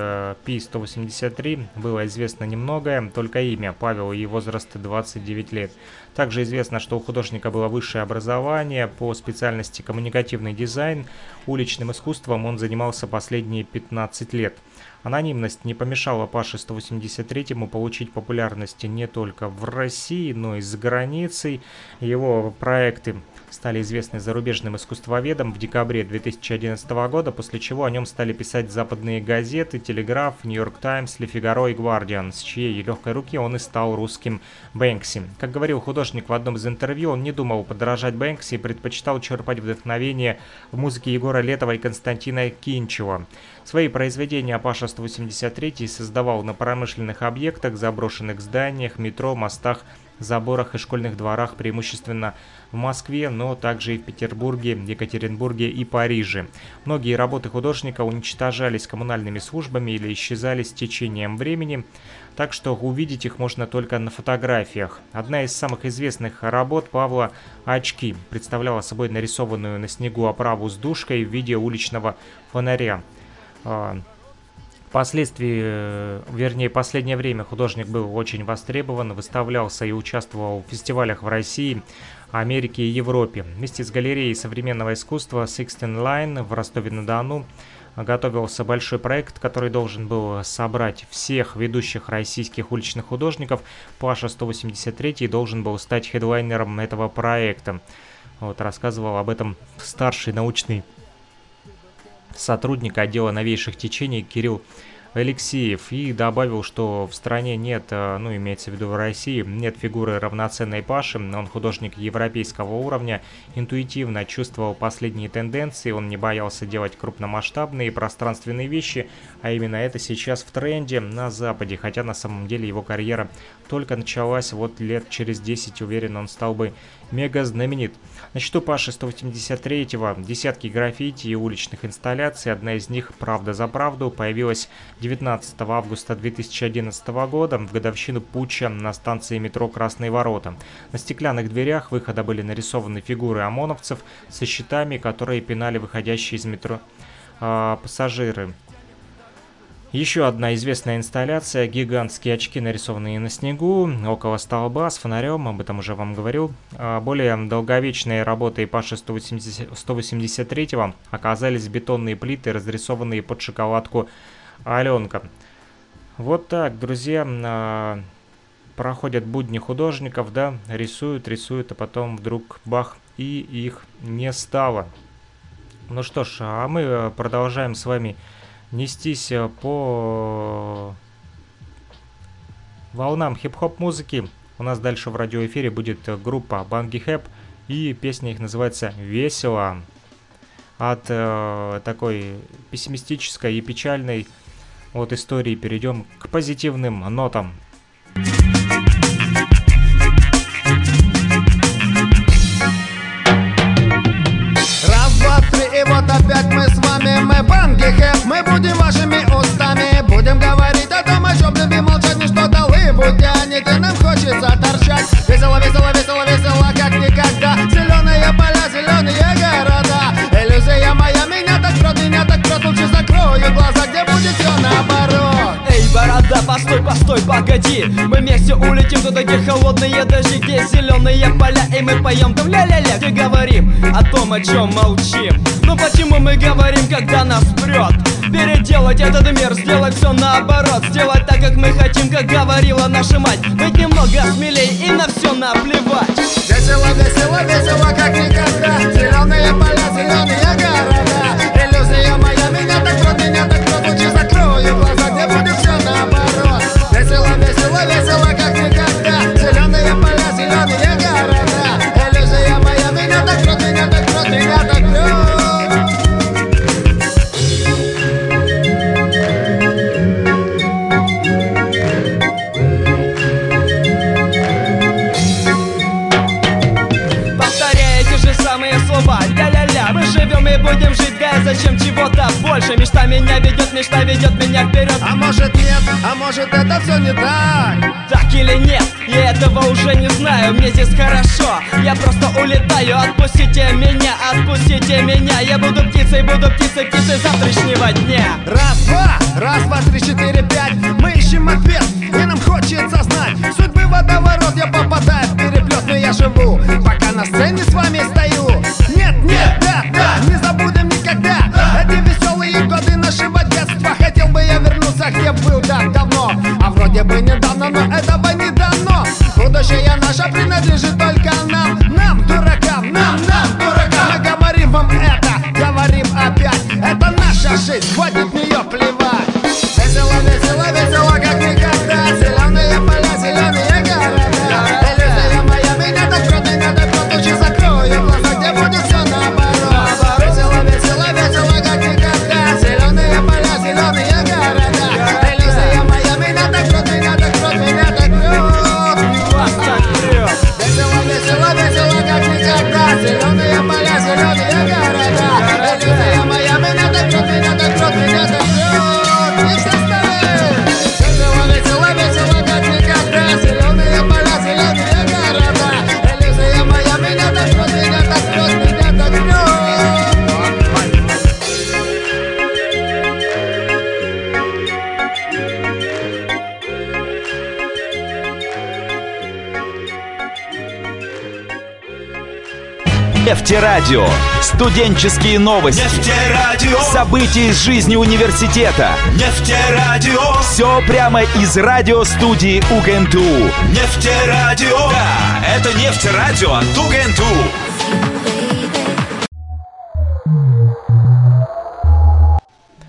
P-183, было известно немногое, только имя Павел и возраст 29 лет. Также известно, что у художника было высшее образование по специальности коммуникативный дизайн. Уличным искусством он занимался последние 15 лет. Анонимность не помешала Паше 183-му получить популярность не только в России, но и за границей. Его проекты стали известны зарубежным искусствоведам в декабре 2011 года, после чего о нем стали писать западные газеты «Телеграф», «Нью-Йорк Таймс», «Ле Фигаро» и «Гвардиан», с чьей легкой руки он и стал русским Бэнкси. Как говорил художник в одном из интервью, он не думал подражать Бэнкси и предпочитал черпать вдохновение в музыке Егора Летова и Константина Кинчева. Свои произведения Паша 183 создавал на промышленных объектах, заброшенных зданиях, метро, мостах, заборах и школьных дворах, преимущественно в Москве, но также и в Петербурге, Екатеринбурге и Париже. Многие работы художника уничтожались коммунальными службами или исчезали с течением времени, так что увидеть их можно только на фотографиях. Одна из самых известных работ Павла «Очки» представляла собой нарисованную на снегу оправу с душкой в виде уличного фонаря. А, Впоследствии, э, вернее, последнее время художник был очень востребован, выставлялся и участвовал в фестивалях в России, Америке и Европе. Вместе с галереей современного искусства Sixteen Line в Ростове-на-Дону готовился большой проект, который должен был собрать всех ведущих российских уличных художников. Паша 183 должен был стать хедлайнером этого проекта. Вот рассказывал об этом старший научный сотрудник отдела новейших течений Кирилл Алексеев и добавил, что в стране нет, э, ну имеется в виду в России, нет фигуры равноценной Паши, он художник европейского уровня, интуитивно чувствовал последние тенденции, он не боялся делать крупномасштабные пространственные вещи, а именно это сейчас в тренде на Западе, хотя на самом деле его карьера только началась, вот лет через 10, уверен, он стал бы мега знаменит. На счету Паши 183-го десятки граффити и уличных инсталляций, одна из них «Правда за правду» появилась 19 августа 2011 года в годовщину путча на станции метро «Красные ворота». На стеклянных дверях выхода были нарисованы фигуры ОМОНовцев со щитами, которые пинали выходящие из метро э, пассажиры. Еще одна известная инсталляция – гигантские очки, нарисованные на снегу, около столба с фонарем, об этом уже вам говорил. А более долговечные работы Паши 183 оказались бетонные плиты, разрисованные под шоколадку Аленка. Вот так, друзья, а, проходят будни художников, да, рисуют, рисуют, а потом вдруг бах, и их не стало. Ну что ж, а мы э, продолжаем с вами нестись э, по волнам хип-хоп музыки. У нас дальше в радиоэфире будет э, группа Банги Хэп, и песня их называется «Весело». От э, такой пессимистической и печальной от истории перейдем к позитивным нотам. Вот опять мы с вами, мы банги хэп Мы будем вашими устами, будем говорить о том, о чем любим молчать. Не что далы, будь тянет, и нам хочется торчать. Весело, весело, весело, Борода, постой, постой, погоди. Мы вместе улетим туда, где холодные дожди Где зеленые поля, и мы поем там ля-ля-ля Где говорим о том, о чем молчим. Ну почему мы говорим, когда нас прет? Переделать этот мир, сделать все наоборот. Сделать так, как мы хотим, как говорила наша мать. Быть немного смелей и на все наплевать. Весело, весело, весело, как никогда. Зеленые поля, зеленые будем жить Да зачем чего-то больше? Мечта меня ведет, мечта ведет меня вперед А может нет, а может это все не так? Так или нет, я этого уже не знаю Мне здесь хорошо, я просто улетаю Отпустите меня, отпустите меня. Я буду птицей, буду птицей, птицей завтрашнего дня. Раз, два, раз, два, три, четыре, пять. Мы ищем ответ, и нам хочется знать. Судьбы водоворот, я попадаю в переплет Но я живу, пока на сцене Наше принадлежит только нам Нам, дуракам, нам, нам, дуракам. Мы говорим вам это, говорим опять. Это наша жизнь, хватит Нефтерадио. Студенческие новости. Нефтерадио. События из жизни университета. Нефтерадио. Все прямо из радиостудии УГНТУ. Нефтерадио. Да, это нефтерадио от Тугенту.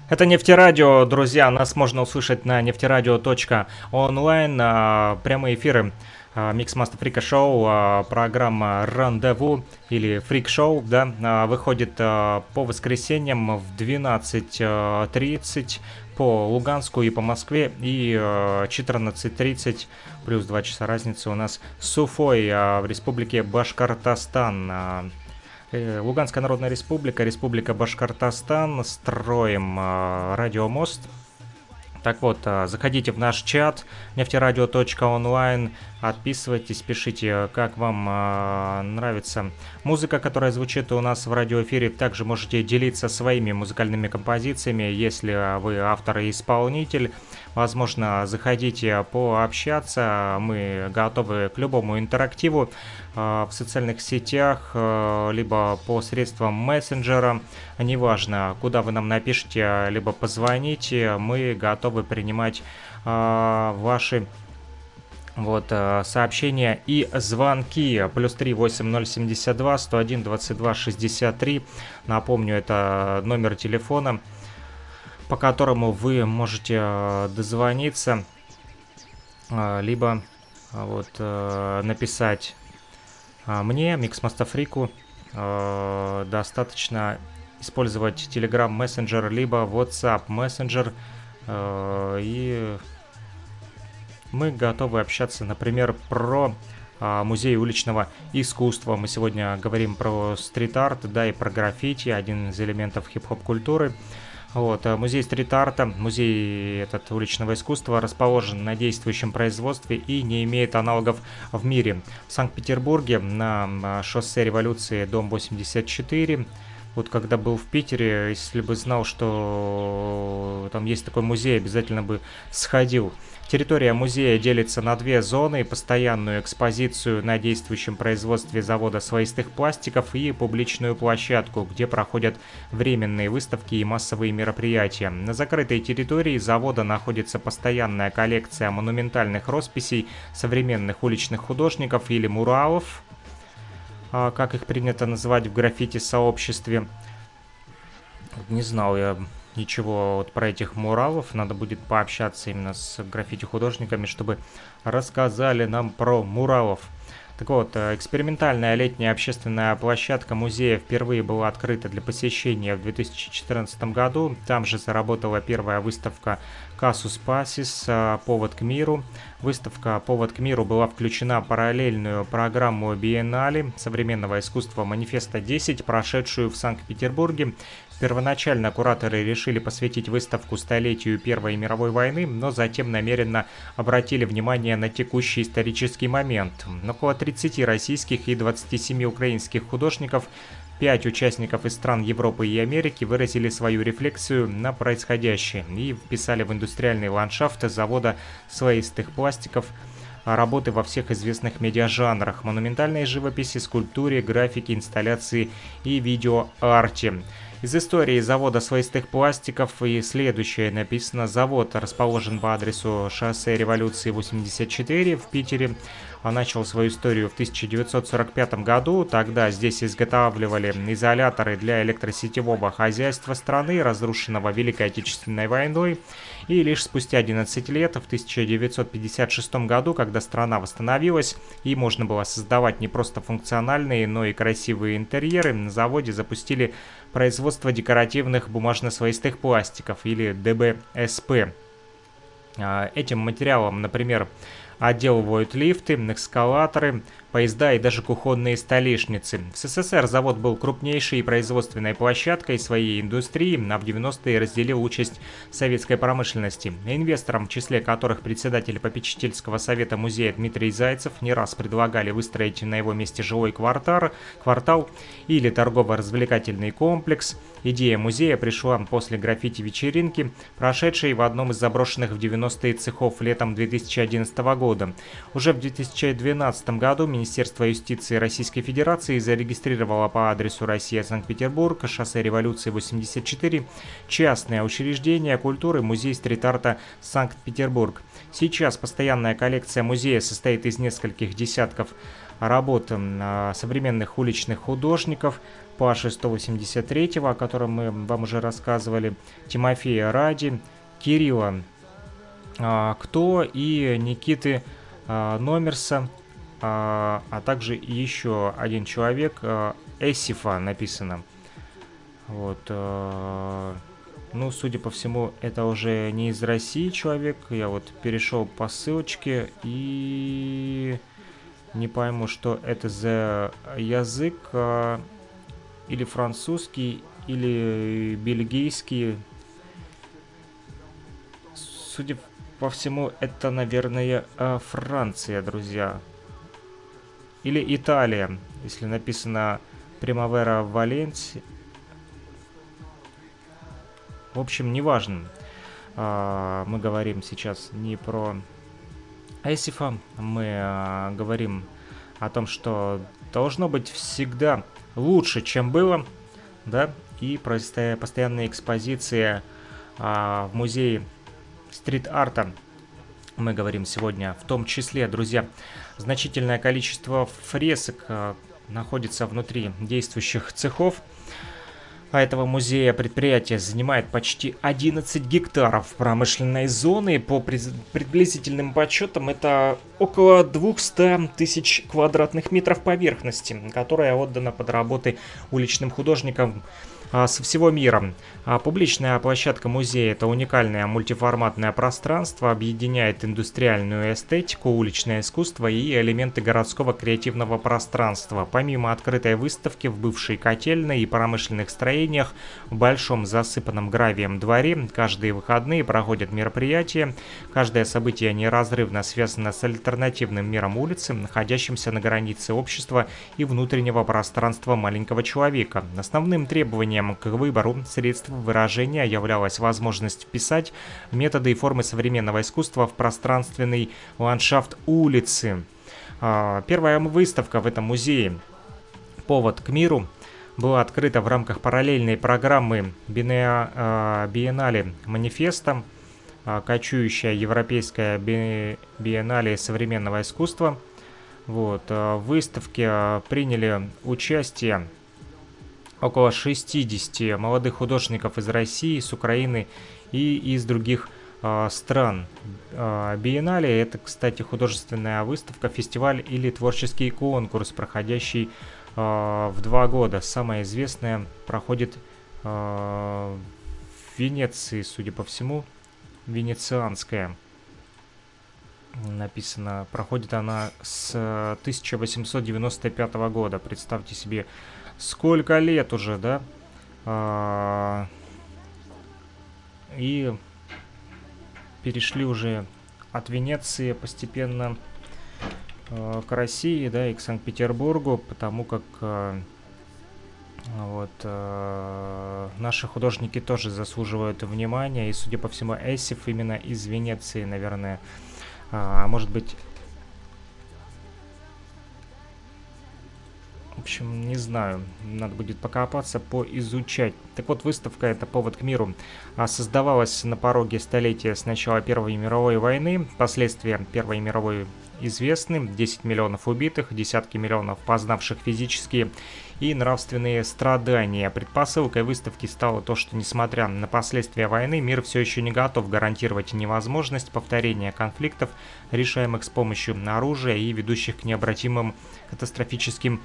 Это Нефтерадио, друзья, нас можно услышать на нефтерадио.онлайн, а, прямые эфиры Mix Masta Freak а Show, а, программа Рандеву или Freak Show, да, а, выходит а, по воскресеньям в 12.30 по Луганску и по Москве и а, 14.30 плюс 2 часа разницы у нас с Уфой а, в республике Башкортостан. А, э, Луганская Народная Республика, Республика Башкортостан, строим а, радиомост. Так вот, а, заходите в наш чат нефтерадио.онлайн, отписывайтесь, пишите, как вам а, нравится музыка, которая звучит у нас в радиоэфире. Также можете делиться своими музыкальными композициями, если вы автор и исполнитель. Возможно, заходите пообщаться, мы готовы к любому интерактиву а, в социальных сетях, а, либо по средствам мессенджера, неважно, куда вы нам напишите, либо позвоните, мы готовы принимать а, ваши вот, э, сообщения и звонки. Плюс 3 8072 101 22 63. Напомню, это номер телефона, по которому вы можете э, дозвониться, э, либо э, вот, написать мне, Миксмастафрику. Э, достаточно использовать Telegram Messenger, либо WhatsApp Messenger. И мы готовы общаться, например, про музей уличного искусства. Мы сегодня говорим про стрит-арт, да, и про граффити, один из элементов хип-хоп культуры. Вот, а музей стрит-арта, музей этот уличного искусства расположен на действующем производстве и не имеет аналогов в мире. В Санкт-Петербурге на а, шоссе революции, дом 84, вот когда был в Питере, если бы знал, что там есть такой музей, обязательно бы сходил. Территория музея делится на две зоны, постоянную экспозицию на действующем производстве завода слоистых пластиков и публичную площадку, где проходят временные выставки и массовые мероприятия. На закрытой территории завода находится постоянная коллекция монументальных росписей современных уличных художников или муралов, а, как их принято называть в граффити-сообществе. Не знал я ничего вот про этих муралов. Надо будет пообщаться именно с граффити-художниками, чтобы рассказали нам про муралов. Так вот, э, экспериментальная летняя общественная площадка музея впервые была открыта для посещения в 2014 году. Там же заработала первая выставка Casus Passis э, «Повод к миру». Выставка «Повод к миру» была включена в параллельную программу Биеннале современного искусства «Манифеста 10», прошедшую в Санкт-Петербурге. Первоначально кураторы решили посвятить выставку столетию Первой мировой войны, но затем намеренно обратили внимание на текущий исторический момент. Около 30 российских и 27 украинских художников Пять участников из стран Европы и Америки выразили свою рефлексию на происходящее и вписали в индустриальный ландшафт завода слоистых пластиков работы во всех известных медиажанрах – монументальной живописи, скульптуре, графике, инсталляции и видеоарте. Из истории завода слоистых пластиков и следующее написано. Завод расположен по адресу шоссе Революции 84 в Питере. Он начал свою историю в 1945 году. Тогда здесь изготавливали изоляторы для электросетевого хозяйства страны, разрушенного Великой Отечественной войной. И лишь спустя 11 лет, в 1956 году, когда страна восстановилась и можно было создавать не просто функциональные, но и красивые интерьеры, на заводе запустили производство декоративных бумажно-слоистых пластиков или ДБСП. А, этим материалом, например, отделывают лифты, эскалаторы, поезда и даже кухонные столешницы. В СССР завод был крупнейшей производственной площадкой своей индустрии, а в 90-е разделил участь советской промышленности. Инвесторам, в числе которых председатель попечительского совета музея Дмитрий Зайцев, не раз предлагали выстроить на его месте жилой квартал, квартал или торгово-развлекательный комплекс. Идея музея пришла после граффити-вечеринки, прошедшей в одном из заброшенных в 90-е цехов летом 2011 года. Уже в 2012 году Министерство юстиции Российской Федерации зарегистрировало по адресу Россия, Санкт-Петербург, шоссе Революции 84, частное учреждение культуры Музей стрит-арта Санкт-Петербург. Сейчас постоянная коллекция музея состоит из нескольких десятков работ а, современных уличных художников, Паши 183, о котором мы вам уже рассказывали, Тимофея Ради, Кирилла а, Кто и Никиты а, Номерса, а, а также еще один человек, Эсифа написано. Вот. А, ну, судя по всему, это уже не из России человек. Я вот перешел по ссылочке и не пойму, что это за язык. Или французский, или бельгийский. Судя по всему, это, наверное, Франция, друзья. Или Италия, если написано Примавера Валенсия. В общем, неважно. А, мы говорим сейчас не про Эсифа, мы а, говорим о том, что должно быть всегда лучше, чем было, да, и постоянная экспозиция а, в музее стрит-арта мы говорим сегодня в том числе, друзья. Значительное количество фресок э, находится внутри действующих цехов. А этого музея предприятие занимает почти 11 гектаров промышленной зоны. По приблизительным подсчетам это около 200 тысяч квадратных метров поверхности, которая отдана под работы уличным художникам со всего мира. А публичная площадка музея – это уникальное мультиформатное пространство, объединяет индустриальную эстетику, уличное искусство и элементы городского креативного пространства. Помимо открытой выставки в бывшей котельной и промышленных строениях, в большом засыпанном гравием дворе каждые выходные проходят мероприятия. Каждое событие неразрывно связано с альтернативным миром улицы, находящимся на границе общества и внутреннего пространства маленького человека. Основным требованием требованием к выбору средств выражения являлась возможность вписать методы и формы современного искусства в пространственный ландшафт улицы. А, первая выставка в этом музее «Повод к миру» была открыта в рамках параллельной программы а, Биеннале Манифеста, а, кочующая европейская биеннале современного искусства. Вот, в выставке приняли участие около 60 молодых художников из России, с Украины и из других э, стран. Э, Биеннале это, кстати, художественная выставка, фестиваль или творческий конкурс, проходящий э, в два года. Самая известная проходит в Венеции, судя по всему, венецианская. Написано, проходит она с 1895 года. Представьте себе, сколько лет уже, да? А, и перешли уже от Венеции постепенно а, к России, да, и к Санкт-Петербургу, потому как а, вот э, наши художники тоже заслуживают внимания, и, судя по всему, Эсиф именно из Венеции, наверное, а может быть общем, не знаю, надо будет покопаться, поизучать. Так вот, выставка «Это повод к миру» а, создавалась на пороге столетия с начала Первой мировой войны. Последствия Первой мировой известны. 10 миллионов убитых, десятки миллионов познавших физические и нравственные страдания. Предпосылкой выставки стало то, что несмотря на последствия войны, мир все еще не готов гарантировать невозможность повторения конфликтов, решаемых с помощью оружия и ведущих к необратимым катастрофическим.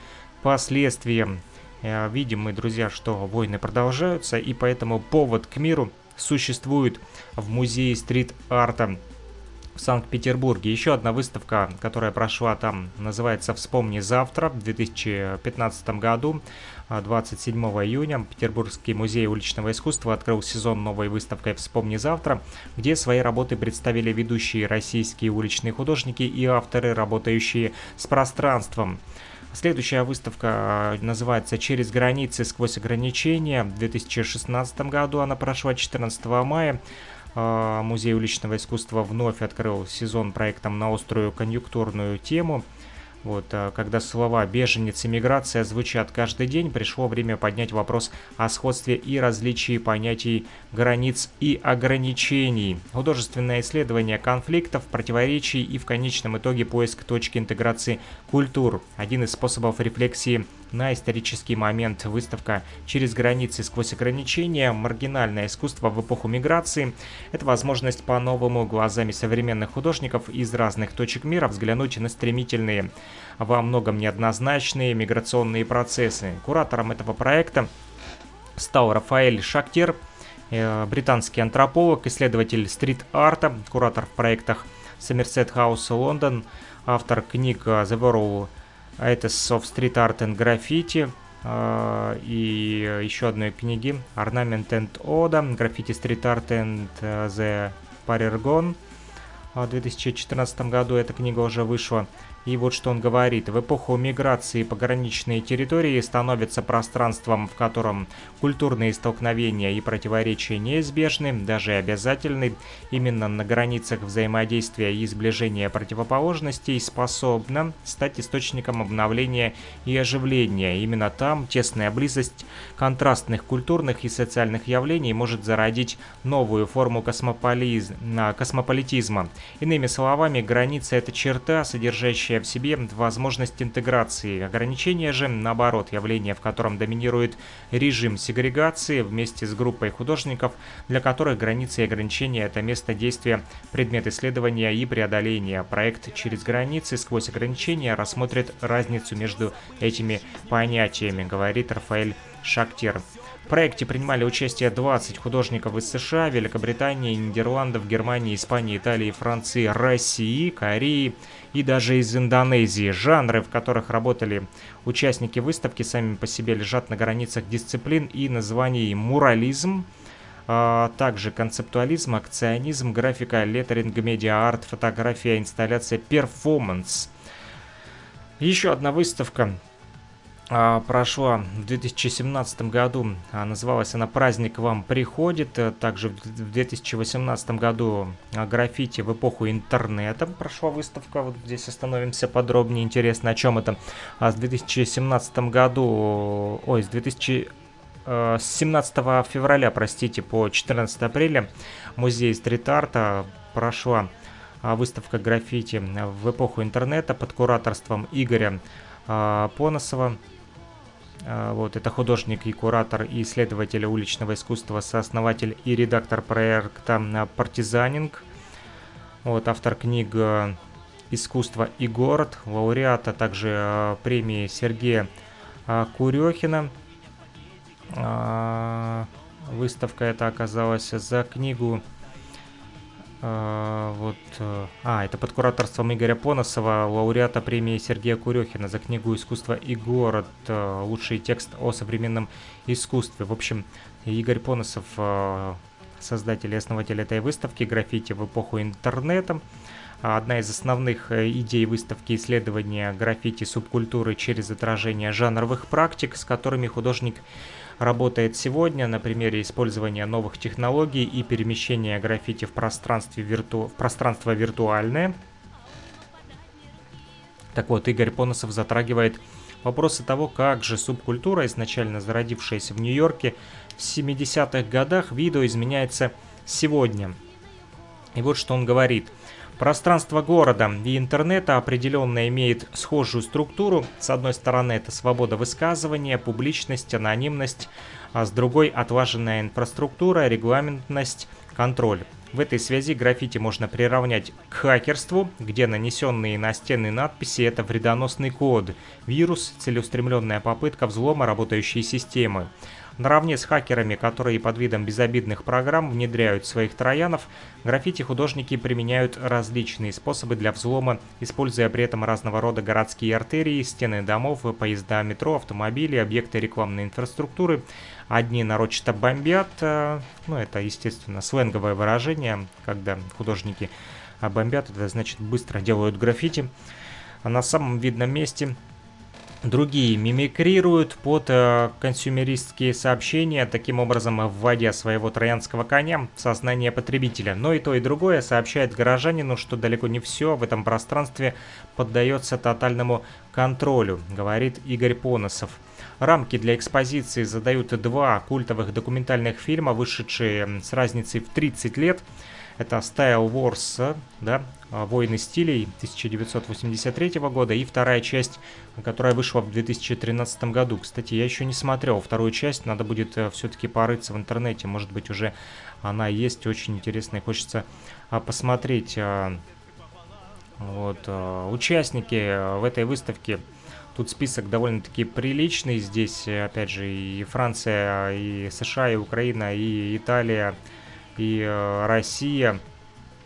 Э, видим мы, друзья, что войны продолжаются, и поэтому повод к миру существует в музее стрит-арта в Санкт-Петербурге. Еще одна выставка, которая прошла там, называется «Вспомни завтра» в 2015 году. 27 июня Петербургский музей уличного искусства открыл сезон новой выставкой «Вспомни завтра», где свои работы представили ведущие российские уличные художники и авторы, работающие с пространством. Следующая выставка э, называется «Через границы сквозь ограничения». В 2016 году она прошла 14 мая. Э, Музей уличного искусства вновь открыл сезон проектом на острую конъюнктурную тему – вот, а, когда слова «беженец» и «миграция» звучат каждый день, пришло время поднять вопрос о сходстве и различии понятий границ и ограничений. Художественное исследование конфликтов, противоречий и в конечном итоге поиск точки интеграции культур. Один из способов рефлексии на исторический момент. Выставка «Через границы сквозь ограничения. Маргинальное искусство в эпоху миграции» — это возможность по-новому глазами современных художников из разных точек мира взглянуть на стремительные, во многом неоднозначные миграционные процессы. Куратором этого проекта стал Рафаэль Шактер, э, британский антрополог, исследователь стрит-арта, куратор в проектах Somerset House Лондон, автор книг The World а это of Street Art and Graffiti а, и еще одной книги Ornament and Oda, Graffiti Street Art and э, the Parergon. В 2014 году эта книга уже вышла. И вот что он говорит. В эпоху миграции пограничные территории становятся пространством, в котором культурные столкновения и противоречия неизбежны, даже обязательны. Именно на границах взаимодействия и сближения противоположностей способна стать источником обновления и оживления. Именно там тесная близость контрастных культурных и социальных явлений может зародить новую форму космополитизма. Иными словами, граница – это черта, содержащая в себе возможность интеграции. Ограничение же, наоборот, явление, в котором доминирует режим сегрегации вместе с группой художников, для которых границы и ограничения – это место действия, предмет исследования и преодоления. Проект «Через границы сквозь ограничения» рассмотрит разницу между этими понятиями, говорит Рафаэль Шактер. В проекте принимали участие 20 художников из США, Великобритании, Нидерландов, Германии, Испании, Италии, Франции, России, Кореи и даже из Индонезии. Жанры, в которых работали участники выставки, сами по себе лежат на границах дисциплин и названий мурализм, а также концептуализм, акционизм, графика, леттеринг, медиа-арт, фотография, инсталляция, перформанс. Еще одна выставка прошла в 2017 году. А, называлась она «Праздник вам приходит». Э, также в 2018 году а, граффити в эпоху интернета прошла выставка. Вот здесь остановимся подробнее. Интересно, о чем это. А с 2017 году, ой, с 2000 э, с 17 февраля, простите, по 14 апреля музей стрит-арта прошла выставка граффити в эпоху интернета под кураторством Игоря Поносова. А, вот, это художник и куратор и исследователь уличного искусства, сооснователь и редактор проекта «Партизанинг». Вот, автор книг э, «Искусство и город», лауреата также премии Сергея Курехина. А, выставка эта оказалась за книгу а, вот, э, а, это под кураторством Игоря Поносова, лауреата премии Сергея Курехина за книгу «Искусство и город. Э, лучший текст о современном искусстве». В общем, Игорь Поносов, э, создатель и основатель этой выставки «Граффити в эпоху интернета». Одна из основных идей выставки исследования граффити субкультуры через отражение жанровых практик, с которыми художник работает сегодня на примере использования новых технологий и перемещения граффити в, пространстве вирту... в пространство виртуальное. Так вот, Игорь Поносов затрагивает вопросы того, как же субкультура, изначально зародившаяся в Нью-Йорке в 70-х годах, видоизменяется сегодня. И вот что он говорит. Пространство города и интернета определенно имеет схожую структуру. С одной стороны, это свобода высказывания, публичность, анонимность, а с другой – отлаженная инфраструктура, регламентность, контроль. В этой связи граффити можно приравнять к хакерству, где нанесенные на стены надписи – это вредоносный код, вирус, целеустремленная попытка взлома работающей системы. Наравне с хакерами, которые под видом безобидных программ внедряют своих троянов, граффити-художники применяют различные способы для взлома, используя при этом разного рода городские артерии, стены домов, поезда метро, автомобили, объекты рекламной инфраструктуры. Одни нарочито бомбят, э, ну это, естественно, сленговое выражение, когда художники бомбят, это значит быстро делают граффити. А на самом видном месте Другие мимикрируют под э, консюмеристские сообщения, таким образом вводя своего троянского коня в сознание потребителя. Но и то, и другое сообщает горожанину, что далеко не все в этом пространстве поддается тотальному контролю, говорит Игорь Поносов. Рамки для экспозиции задают два культовых документальных фильма, вышедшие с разницей в 30 лет – это Style Wars, да, Войны стилей 1983 года и вторая часть, которая вышла в 2013 году. Кстати, я еще не смотрел вторую часть, надо будет э, все-таки порыться в интернете, может быть уже она есть, очень интересная, хочется а, посмотреть. А, вот, а, участники в этой выставке Тут список довольно-таки приличный. Здесь, опять же, и Франция, и США, и Украина, и Италия, и э, Россия,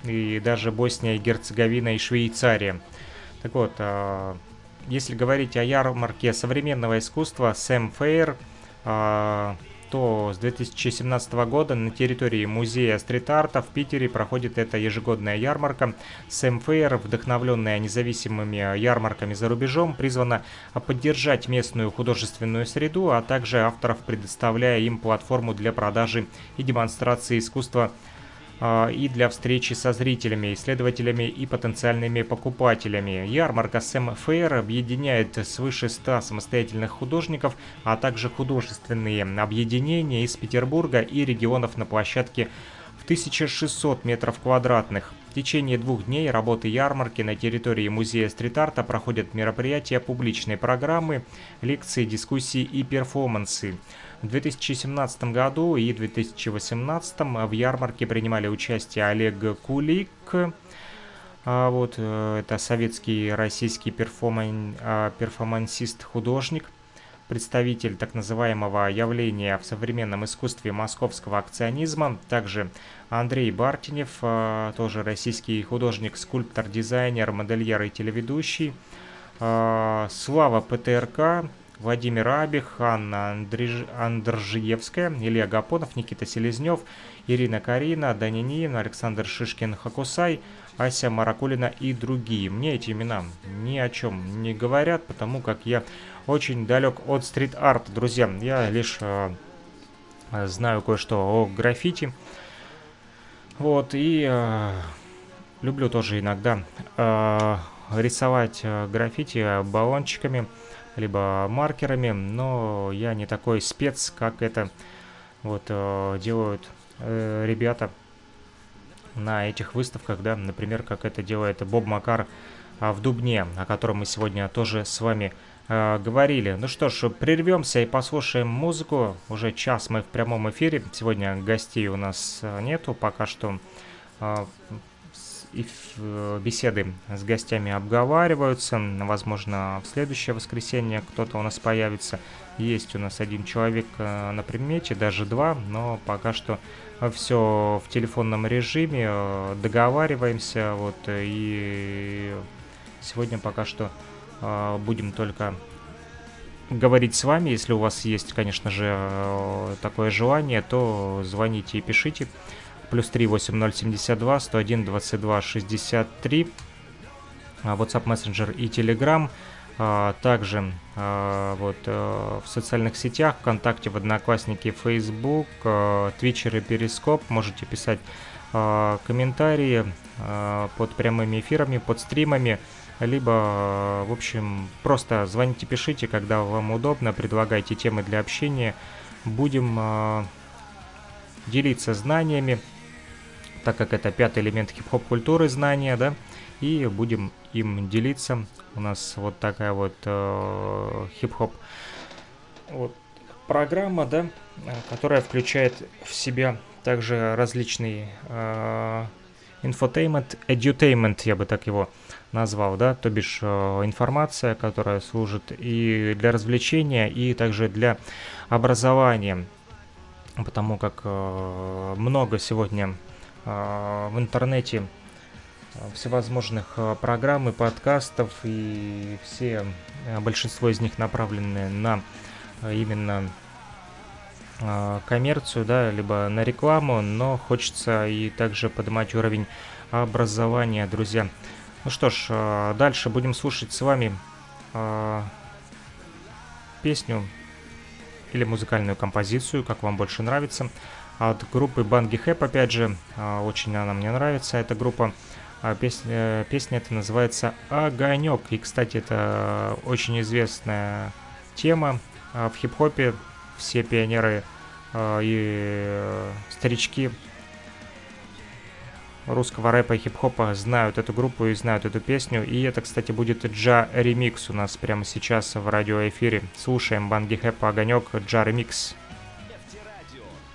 и даже Босния и Герцеговина и Швейцария. Так вот, э, если говорить о ярмарке современного искусства Сэм Фейр, э, то с 2017 года на территории музея стрит-арта в Питере проходит эта ежегодная ярмарка. Сэм Фейр, вдохновленная независимыми ярмарками за рубежом, призвана поддержать местную художественную среду, а также авторов, предоставляя им платформу для продажи и демонстрации искусства и для встречи со зрителями, исследователями и потенциальными покупателями. Ярмарка Сэм Фейр объединяет свыше 100 самостоятельных художников, а также художественные объединения из Петербурга и регионов на площадке в 1600 метров квадратных. В течение двух дней работы ярмарки на территории музея стрит-арта проходят мероприятия публичной программы, лекции, дискуссии и перформансы. В 2017 году и 2018 в ярмарке принимали участие Олег Кулик, а вот э, это советский российский перформан, а, перформансист-художник, представитель так называемого явления в современном искусстве московского акционизма, также Андрей Бартинев, а, тоже российский художник, скульптор, дизайнер, модельер и телеведущий, Слава ПТРК, Владимир Абих, Анна. Андржиевская, Илья Гапонов, Никита Селезнев, Ирина Карина, Данинин, Александр Шишкин-Хакусай, Ася Маракулина и другие. Мне эти имена ни о чем не говорят, потому как я очень далек от стрит-арта, друзья. Я лишь э, знаю кое-что о граффити. Вот, и э, люблю тоже иногда э, рисовать э, граффити баллончиками либо маркерами, но я не такой спец, как это вот э, делают э, ребята на этих выставках, да, например, как это делает Боб Макар э, в Дубне, о котором мы сегодня тоже с вами э, говорили. Ну что ж, прервемся и послушаем музыку. Уже час мы в прямом эфире. Сегодня гостей у нас э, нету, пока что э, и э, беседы с гостями обговариваются. Возможно, в следующее воскресенье кто-то у нас появится. Есть у нас один человек э, на примете, даже два, но пока что все в телефонном режиме, э, договариваемся, вот, и сегодня пока что будем только говорить с вами. Если у вас есть, конечно же, такое желание, то звоните и пишите плюс 3 8072 101 22 63 WhatsApp Messenger и Telegram. А, также а, вот э, в социальных сетях, ВКонтакте, в Одноклассники, Facebook, Твичер и Перископ можете писать а, комментарии под прямыми эфирами, под стримами. либо, в общем, просто звоните, пишите, когда вам удобно, предлагайте темы для общения. Будем э, делиться знаниями, так как это пятый элемент хип-хоп культуры, знания, да, и будем им делиться. У нас вот такая вот э, хип-хоп вот, программа, да, которая включает в себя также различный э, infotainment, edutainment, я бы так его назвал, да, то бишь э, информация, которая служит и для развлечения, и также для образования, потому как э, много сегодня э, в интернете всевозможных программ и подкастов, и все, большинство из них направлены на именно коммерцию, да, либо на рекламу, но хочется и также поднимать уровень образования, друзья. Ну что ж, э, дальше будем слушать с вами э, песню или музыкальную композицию, как вам больше нравится, от группы Банги Хэп, опять же, э, очень она мне нравится, эта группа. А песня, песня эта называется «Огонек». И, кстати, это очень известная тема в хип-хопе. Все пионеры и старички русского рэпа и хип-хопа знают эту группу и знают эту песню. И это, кстати, будет Джа ремикс у нас прямо сейчас в радиоэфире. Слушаем Банги Хэпа Огонек Джа ремикс.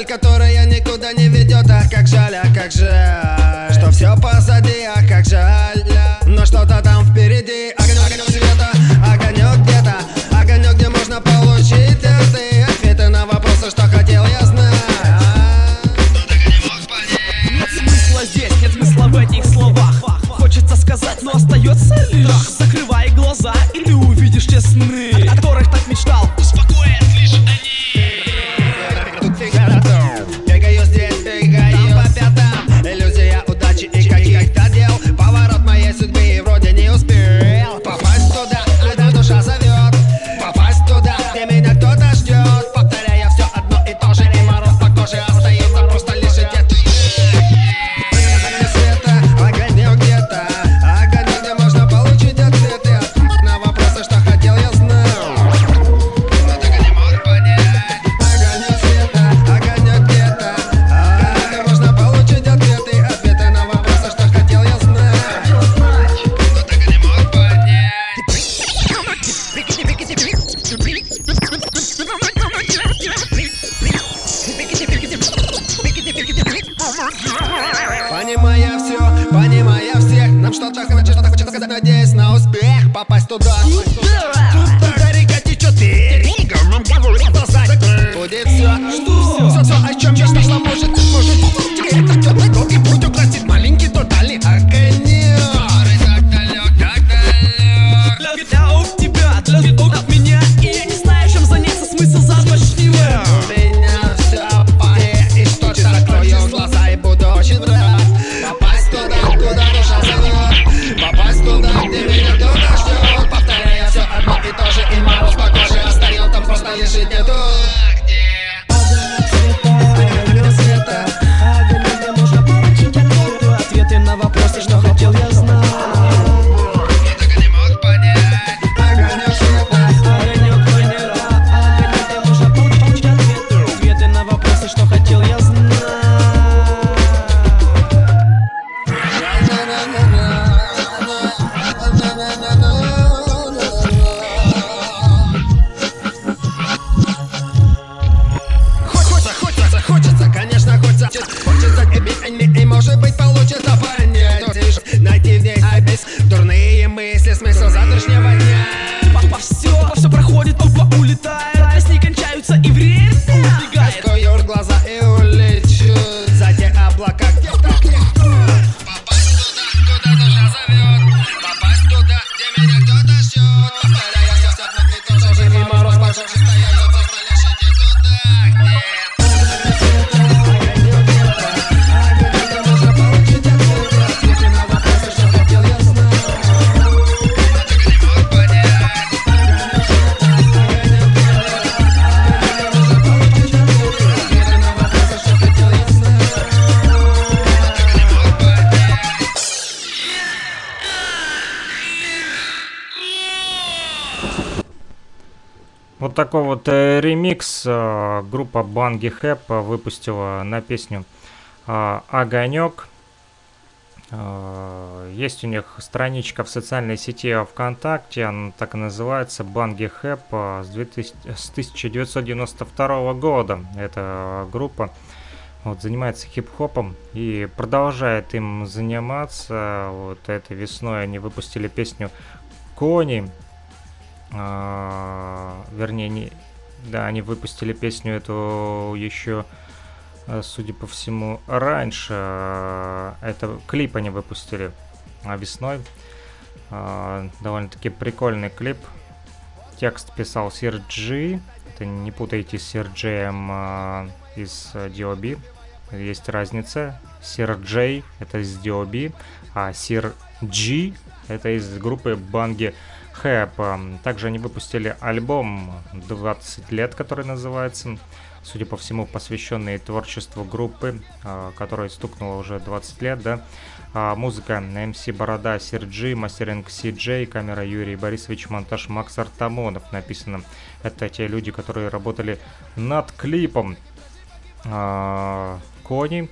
Даль, которая никуда не ведет А как жаль, а как жаль Что все позади, а как жаль. Но что-то там впереди Огонек, огонек света, огонек где-то Огонек, где можно получить ответы Ответы на вопросы, что хотел я знать. Нет смысла здесь, нет смысла в этих словах. Хочется сказать, но остается лишь э, группа Банги Хэп выпустила на песню э, «Огонек». Э, есть у них страничка в социальной сети ВКонтакте, она так и называется «Банги Хэп» с, 2000, с 1992 года. Эта группа вот, занимается хип-хопом и продолжает им заниматься. Вот этой весной они выпустили песню «Кони», вернее, не, да, они выпустили песню эту еще, э, судя по всему, раньше. Это клип они выпустили а, весной. А, довольно-таки прикольный клип. Текст писал Сир Джи. Это не путайте с Сир Джеем а, из D.O.B. Есть разница. Сир Джей это из D.O.B. А Сир Джи это из группы Банги Хэп. Также они выпустили альбом 20 лет, который называется, судя по всему, посвященный творчеству группы, а, которой стукнуло уже 20 лет, да. А, музыка МС Борода, Серджи, мастеринг Си камера Юрий Борисович, монтаж Макс Артамонов написано. Это те люди, которые работали над клипом. А, Кони,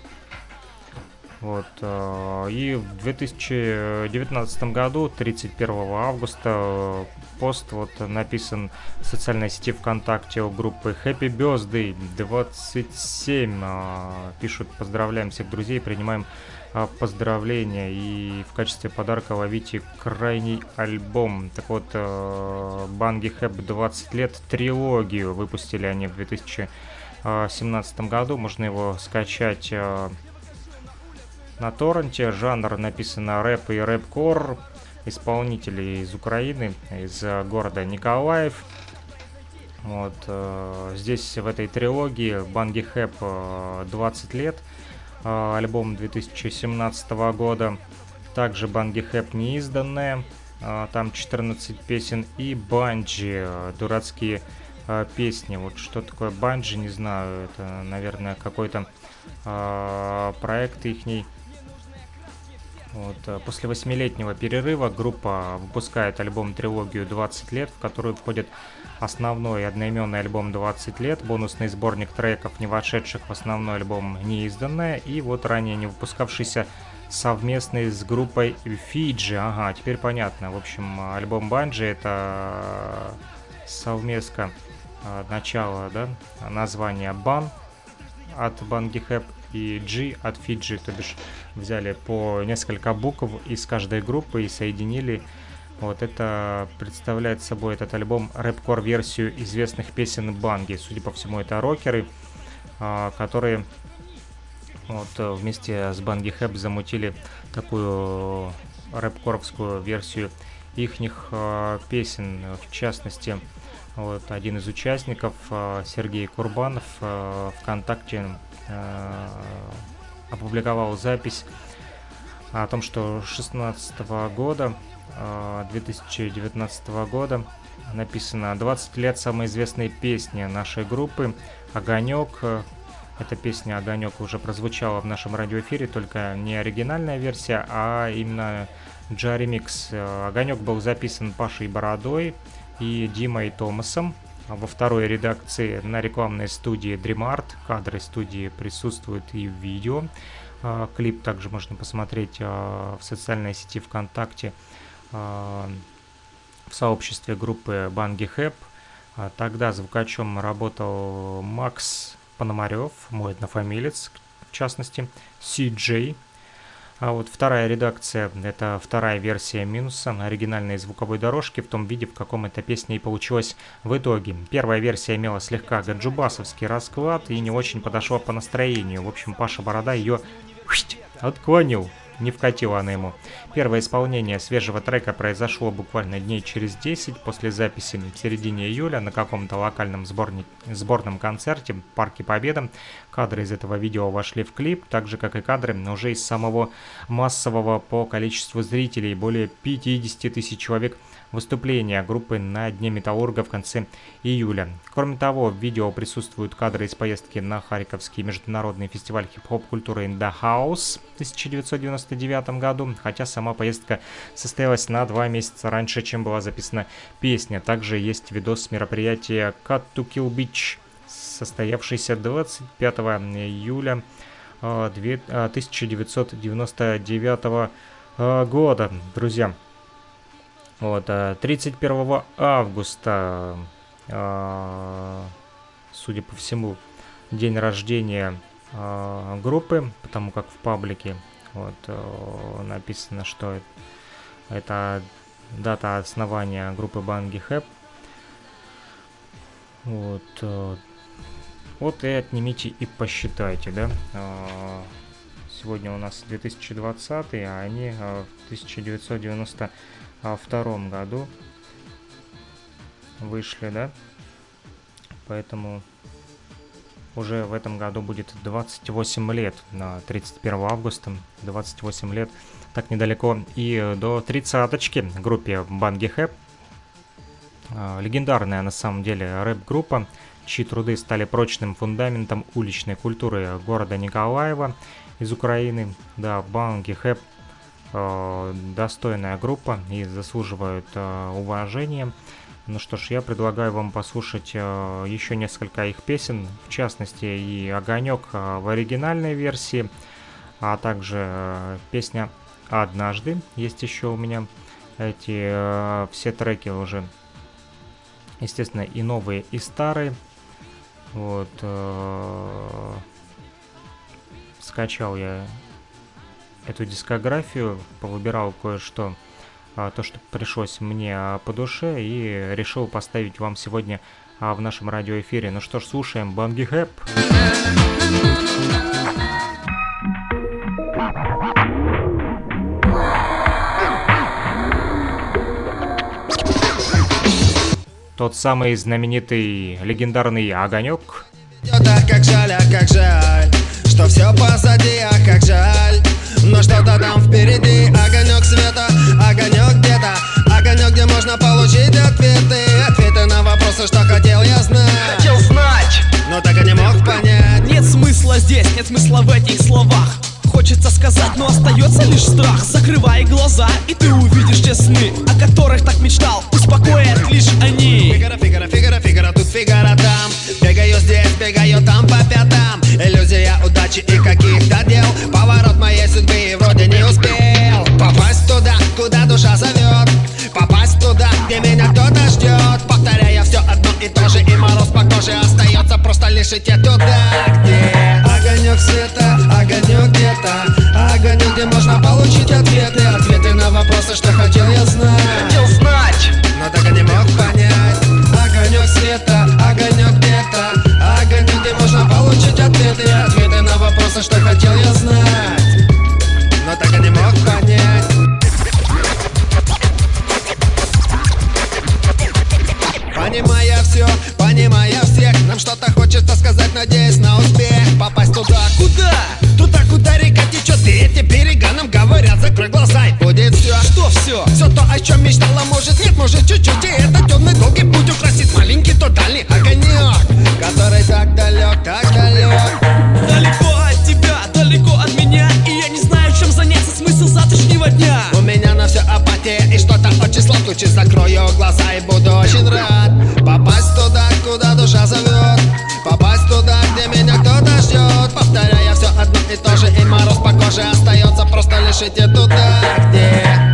вот, э, и в 2019 году, 31 августа, э, пост вот написан в социальной сети ВКонтакте у группы Happy Birthday 27. Э, пишут, поздравляем всех друзей, принимаем поздравления и в качестве подарка ловите крайний альбом. Так вот, Банги Хэп 20 лет трилогию выпустили они в 2017 году. Можно его скачать на торренте. Жанр написано рэп и рэп-кор. Исполнители из Украины, из города Николаев. Вот э, здесь в этой трилогии Банги Хэп 20 лет, э, альбом 2017 года. Также Банги Хэп неизданная, э, там 14 песен и Банджи, э, дурацкие э, песни. Вот что такое Банджи, не знаю, это, наверное, какой-то э, проект ихний. Вот, э, после восьмилетнего перерыва группа выпускает альбом-трилогию 20 лет, в которую входит основной одноименный альбом 20 лет, бонусный сборник треков, не вошедших в основной альбом неизданное, и вот ранее не выпускавшийся совместный с группой Фиджи. Ага, теперь понятно. В общем, альбом Банджи это совместка э, начала, да, название Бан от Банги Хэп и G от Fiji, то бишь взяли по несколько букв из каждой группы и соединили. Вот это представляет собой этот альбом рэп-кор версию известных песен Банги. Судя по всему, это рокеры, а, которые вот вместе с Банги Хэп замутили такую рэп-коровскую версию ихних а, песен. В частности, вот один из участников, а, Сергей Курбанов, ВКонтакте Э, опубликовал запись о том, что 16 года, 2019 э, года написано 20 лет самой известной песни нашей группы «Огонек». Эта песня «Огонек» уже прозвучала в нашем радиоэфире, только не оригинальная версия, а именно Джаремикс. «Огонек» был записан Пашей Бородой и Димой Томасом. А во второй редакции на рекламной студии DreamArt. Кадры студии присутствуют и в видео. А, клип также можно посмотреть а, в социальной сети ВКонтакте в сообществе группы Банги Хэп. Тогда звукачом работал Макс Пономарев, мой однофамилец, в частности, CJ, а вот вторая редакция, это вторая версия минуса оригинальной звуковой дорожки в том виде, в каком эта песня и получилась в итоге. Первая версия имела слегка гаджубасовский расклад и не очень подошла по настроению. В общем, Паша Борода ее отклонил не вкатила она ему. Первое исполнение свежего трека произошло буквально дней через 10 после записи в середине июля на каком-то локальном сборни... сборном концерте в Парке Победа. Кадры из этого видео вошли в клип, так же как и кадры уже из самого массового по количеству зрителей. Более 50 тысяч человек выступления группы на Дне Металлурга в конце июля. Кроме того, в видео присутствуют кадры из поездки на Харьковский международный фестиваль хип-хоп культуры In The House в 1999 году, хотя сама поездка состоялась на два месяца раньше, чем была записана песня. Также есть видос мероприятия Cut to Kill Beach, состоявшийся 25 июля 1999 э, э, года, друзья. Вот, э, 31 августа, э, судя по всему, день рождения э, группы, потому как в паблике вот написано, что это дата основания группы Банги Хэп. Вот. Вот и отнимите и посчитайте, да. Сегодня у нас 2020, а они в 1990 втором году вышли, да? Поэтому уже в этом году будет 28 лет, на 31 августа 28 лет, так недалеко и до тридцаточки группе Банги Хэп. Легендарная на самом деле рэп-группа, чьи труды стали прочным фундаментом уличной культуры города Николаева из Украины. Да, Банги Хэп – достойная группа и заслуживают э, уважения. Ну что ж, я предлагаю вам послушать э, еще несколько их песен, в частности и «Огонек» э, в оригинальной версии, а также э, песня «Однажды» есть еще у меня. Эти э, все треки уже, естественно, и новые, и старые. Вот. Э, скачал я эту дискографию, повыбирал кое-что, а, то, что пришлось мне по душе, и решил поставить вам сегодня а, в нашем радиоэфире. Ну что ж, слушаем Банги Хэп. Тот самый знаменитый легендарный огонек. Как жаль, а как жаль, что все позади, а как жаль. Но что-то там впереди, огонек света, огонек где-то, огонек, где можно получить ответы, ответы на вопросы, что хотел я знать. Хотел знать, но так и не мог понять. Нет смысла здесь, нет смысла в этих словах. Хочется сказать, но остается лишь страх. Закрывай глаза, и ты увидишь те сны О которых так мечтал, успокоят лишь они. Фигара, фигара, фигара, фигара, тут фигара там. Бегаю здесь, бегаю там Иллюзия удачи и каких-то дел Поворот моей судьбы и вроде не успел Попасть туда, куда душа зовет. Попасть туда, где меня кто-то ждет. Повторяя все одно и то же И мороз по коже остается Просто лишь идти туда, где. Огонек света, огонек где-то Огонек, где можно получить ответы. Ответы на вопросы, что хотел я знать. Хотел знать, но так и не мог понять. Огонек света, вопросы, что хотел я знать. Но так и не мог понять. Понимая все, понимая всех Нам что-то хочется сказать, надеясь на успех. Попасть туда, куда? Туда, куда река течет И эти берега нам говорят, закрой глаза и будет все Что все? Все то, о чем мечтала, может нет, может чуть-чуть И это темный долгий путь украсит маленький тот дальний огонек Который так далек, так далек сладкое Закрою глаза и буду очень рад. Попасть туда, куда душа зовет. Попасть туда, где меня кто-то ждет. Повторяя все одно и то же И мороз по коже остается Просто лишь идти туда, где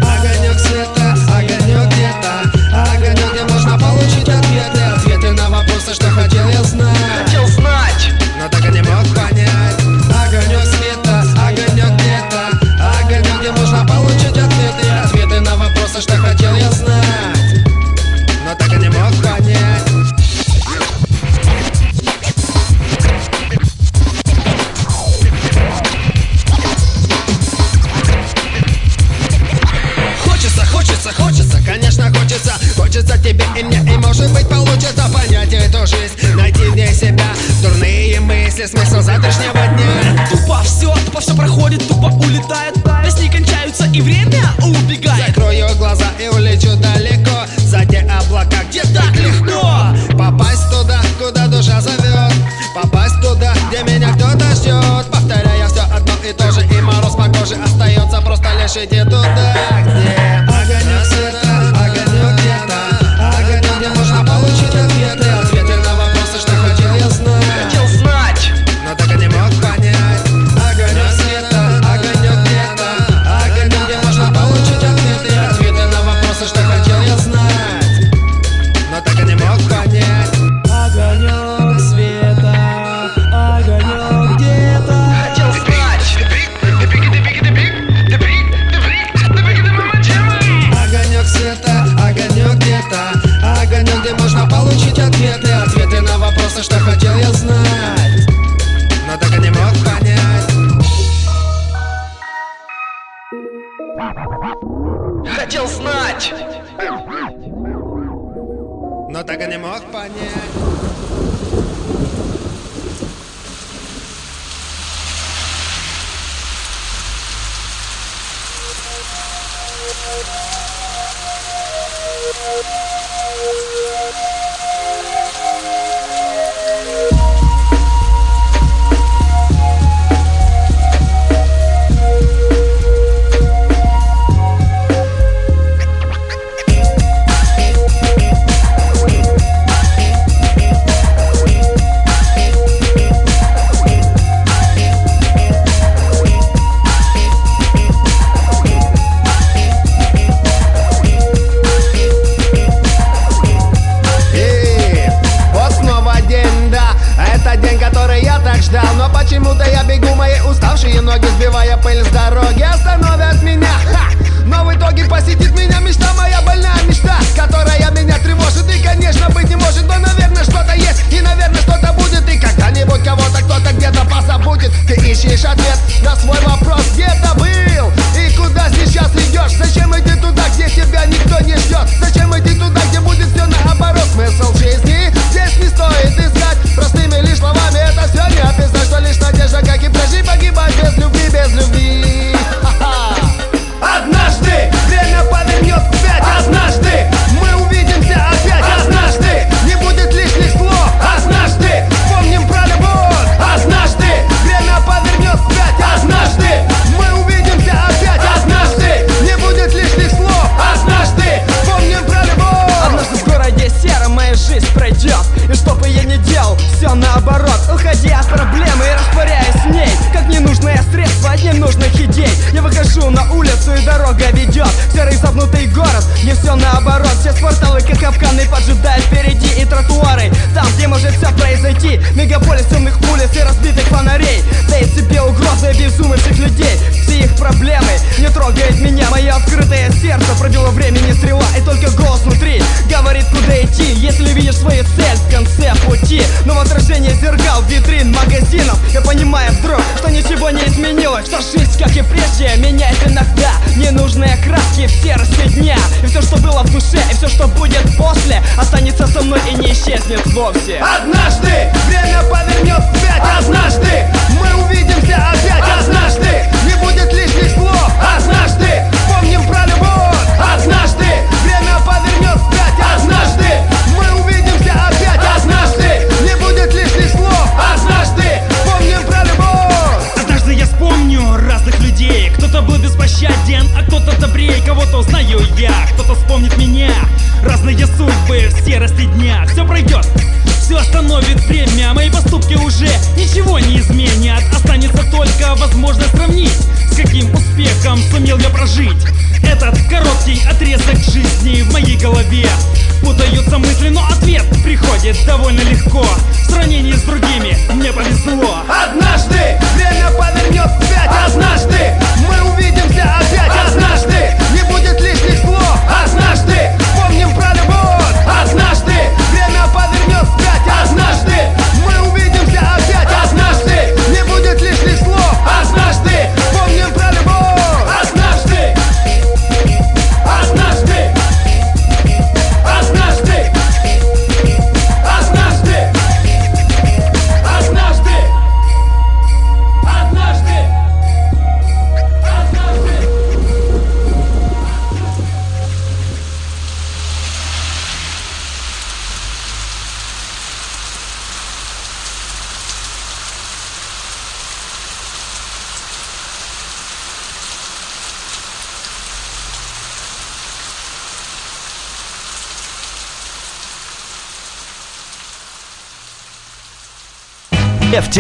вовсе. Однажды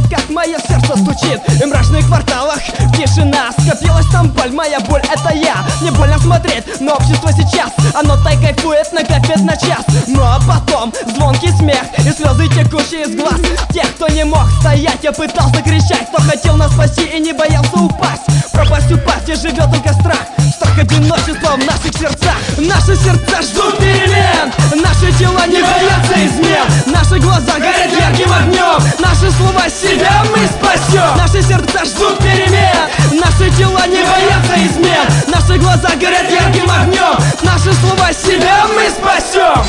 Слушает, как мое сердце стучит. И в мрачных кварталах тишина Скопилась там боль, моя боль это я. Не больно смотреть, но общество сейчас Оно так кайфует, накопит на час. Ну а потом звонкий смех И слезы текущие из глаз. Тех, кто не мог стоять, я пытался кричать Кто хотел нас спасти и не боялся упасть. Пропасть, упасть, и живет только страх. Страх одиночества в наших сердцах. Наши сердца ждут перемен. Наши тела не боятся измен. Наши глаза горят ярким огнем. Наши слова себя мы спасем. Наши сердца ждут перемен. Наши тела не боятся измен. Наши глаза горят ярким огнем. Наши слова себя мы спасем.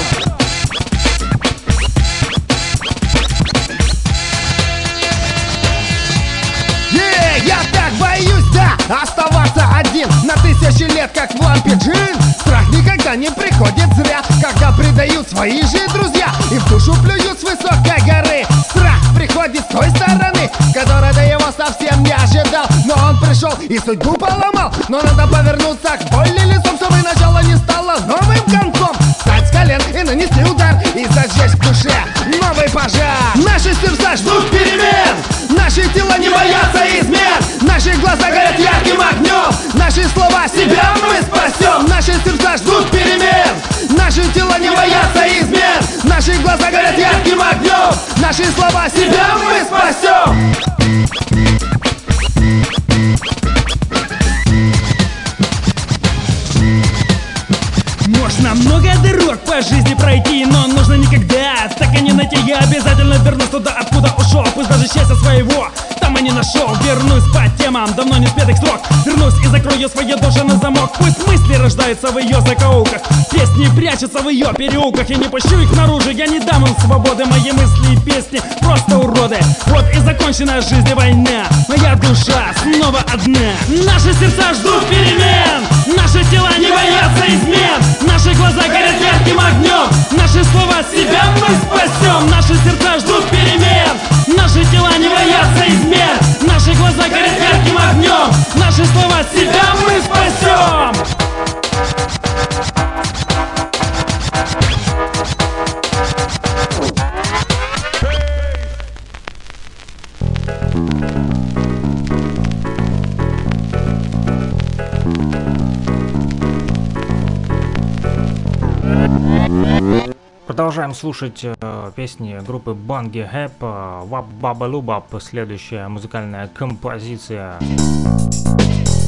Е, я так боюсь, да, оставаться один На тысячи лет, как в лампе джин. Страх никогда не приходит зря Когда предают свои же друзья И в душу плюют с высокой горы Приходит с той стороны Которой до его совсем не ожидал Но он пришел и судьбу поломал. Но надо повернуться к боли лицом Чтобы начало не стало новым концом. Встать с колен и нанести удар И зажечь в душе новый пожар. Наши сердца ждут перемен. Наши тела не боятся измен. Наши глаза горят ярким огнем. Наши слова себя мы спасем. Наши сердца ждут перемен Наши тела не боятся измен. Наши глаза горят ярким огнем. Наши слова себя мы спасем. Можно много дорог по жизни пройти, но нужно никогда. Так и не найти. Я обязательно вернусь туда, откуда ушел, пусть даже счастья своего там и не нашел. Вернусь по темам давно не спетых строк, вернусь и закрою свои души на замок. Пусть мысли рождаются в ее закоулках, песни прячутся в ее переулках. Я не пущу их наружу, я не дам им свободы. Мои мысли и песни просто уроды. Вот и закончена жизнь и война, моя душа снова одна. Наши сердца ждут перемен, наши тела не боятся измен. Наши глаза горят ярким огнем Наши слова себя мы спасем Наши сердца ждут перемен Наши тела не боятся измен Наши глаза горят ярким огнем. Наши слова себя мы спасем Продолжаем слушать э, песни группы Банги Хэп, э, Вап Баба Лубап, следующая музыкальная композиция.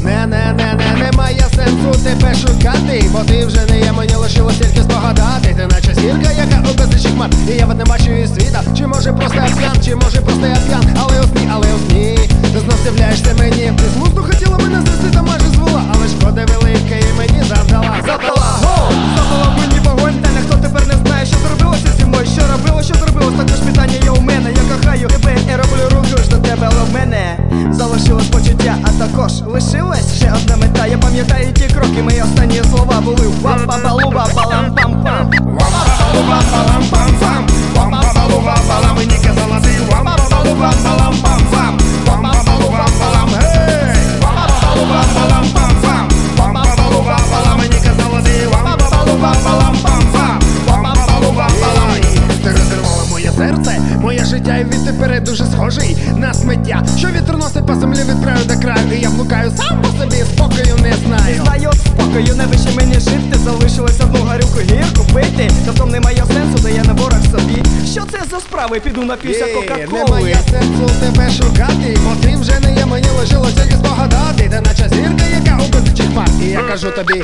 Не-не-не-не, немає сенсу тебе шукати, бо ти вже не є, мені лишилось тільки спогадати. Ти наче зірка, яка у безлічі хмар, і я от не бачу її світа. Чи може просто я п'ян, чи може просто я п'ян, але у сні, але у сні Ти знов з'являєшся мені. Ти з глузду хотіла мене знести, та майже звела, але шкода велика і мені завдала. Завдала, го! Запала мені вогонь, та ніхто тепер не знає, що зробилося зі мною Що робило, що зробилось, також питання є у мене. Я кохаю тебе і роблю руку ж до тебе, але в мене залишилось почуття, а також лишилась ще одна мета. Я пам'ятаю ті кроки, мої останні слова були Вапа-балуба, балам-пам-пам Вам-па-па-лу-пам-пам-пам, вам-па-па-лу-пам-пам, мені казала ти вам-па-па-лу-пам-пам-пам, вам-па-па-лу-пам-пам, гей! Вам-па-па-лу-пам-пам-пам, вам-па-па-лу-пам-пам, мені казала ти вам-па-па-лу-пам-пам-пам, вам-па-па-лу-пам-пам. Серце, моє життя і відтепер дуже схожий на сміття, що вітер носить по землі від краю до краю, і я блукаю сам по собі, спокою не знаю. Знаю спокою, не вище мені жити Залишилось одну горілку гірку пити Та немає сенсу, де я не ворог собі Що це за справи? Піду нап'юся кока-коли Немає сенсу тебе шукати, бо ти вже не є, мені лишилось тільки спогадати. Ти наче зірка, яка у безлічі хмар. І я кажу тобі,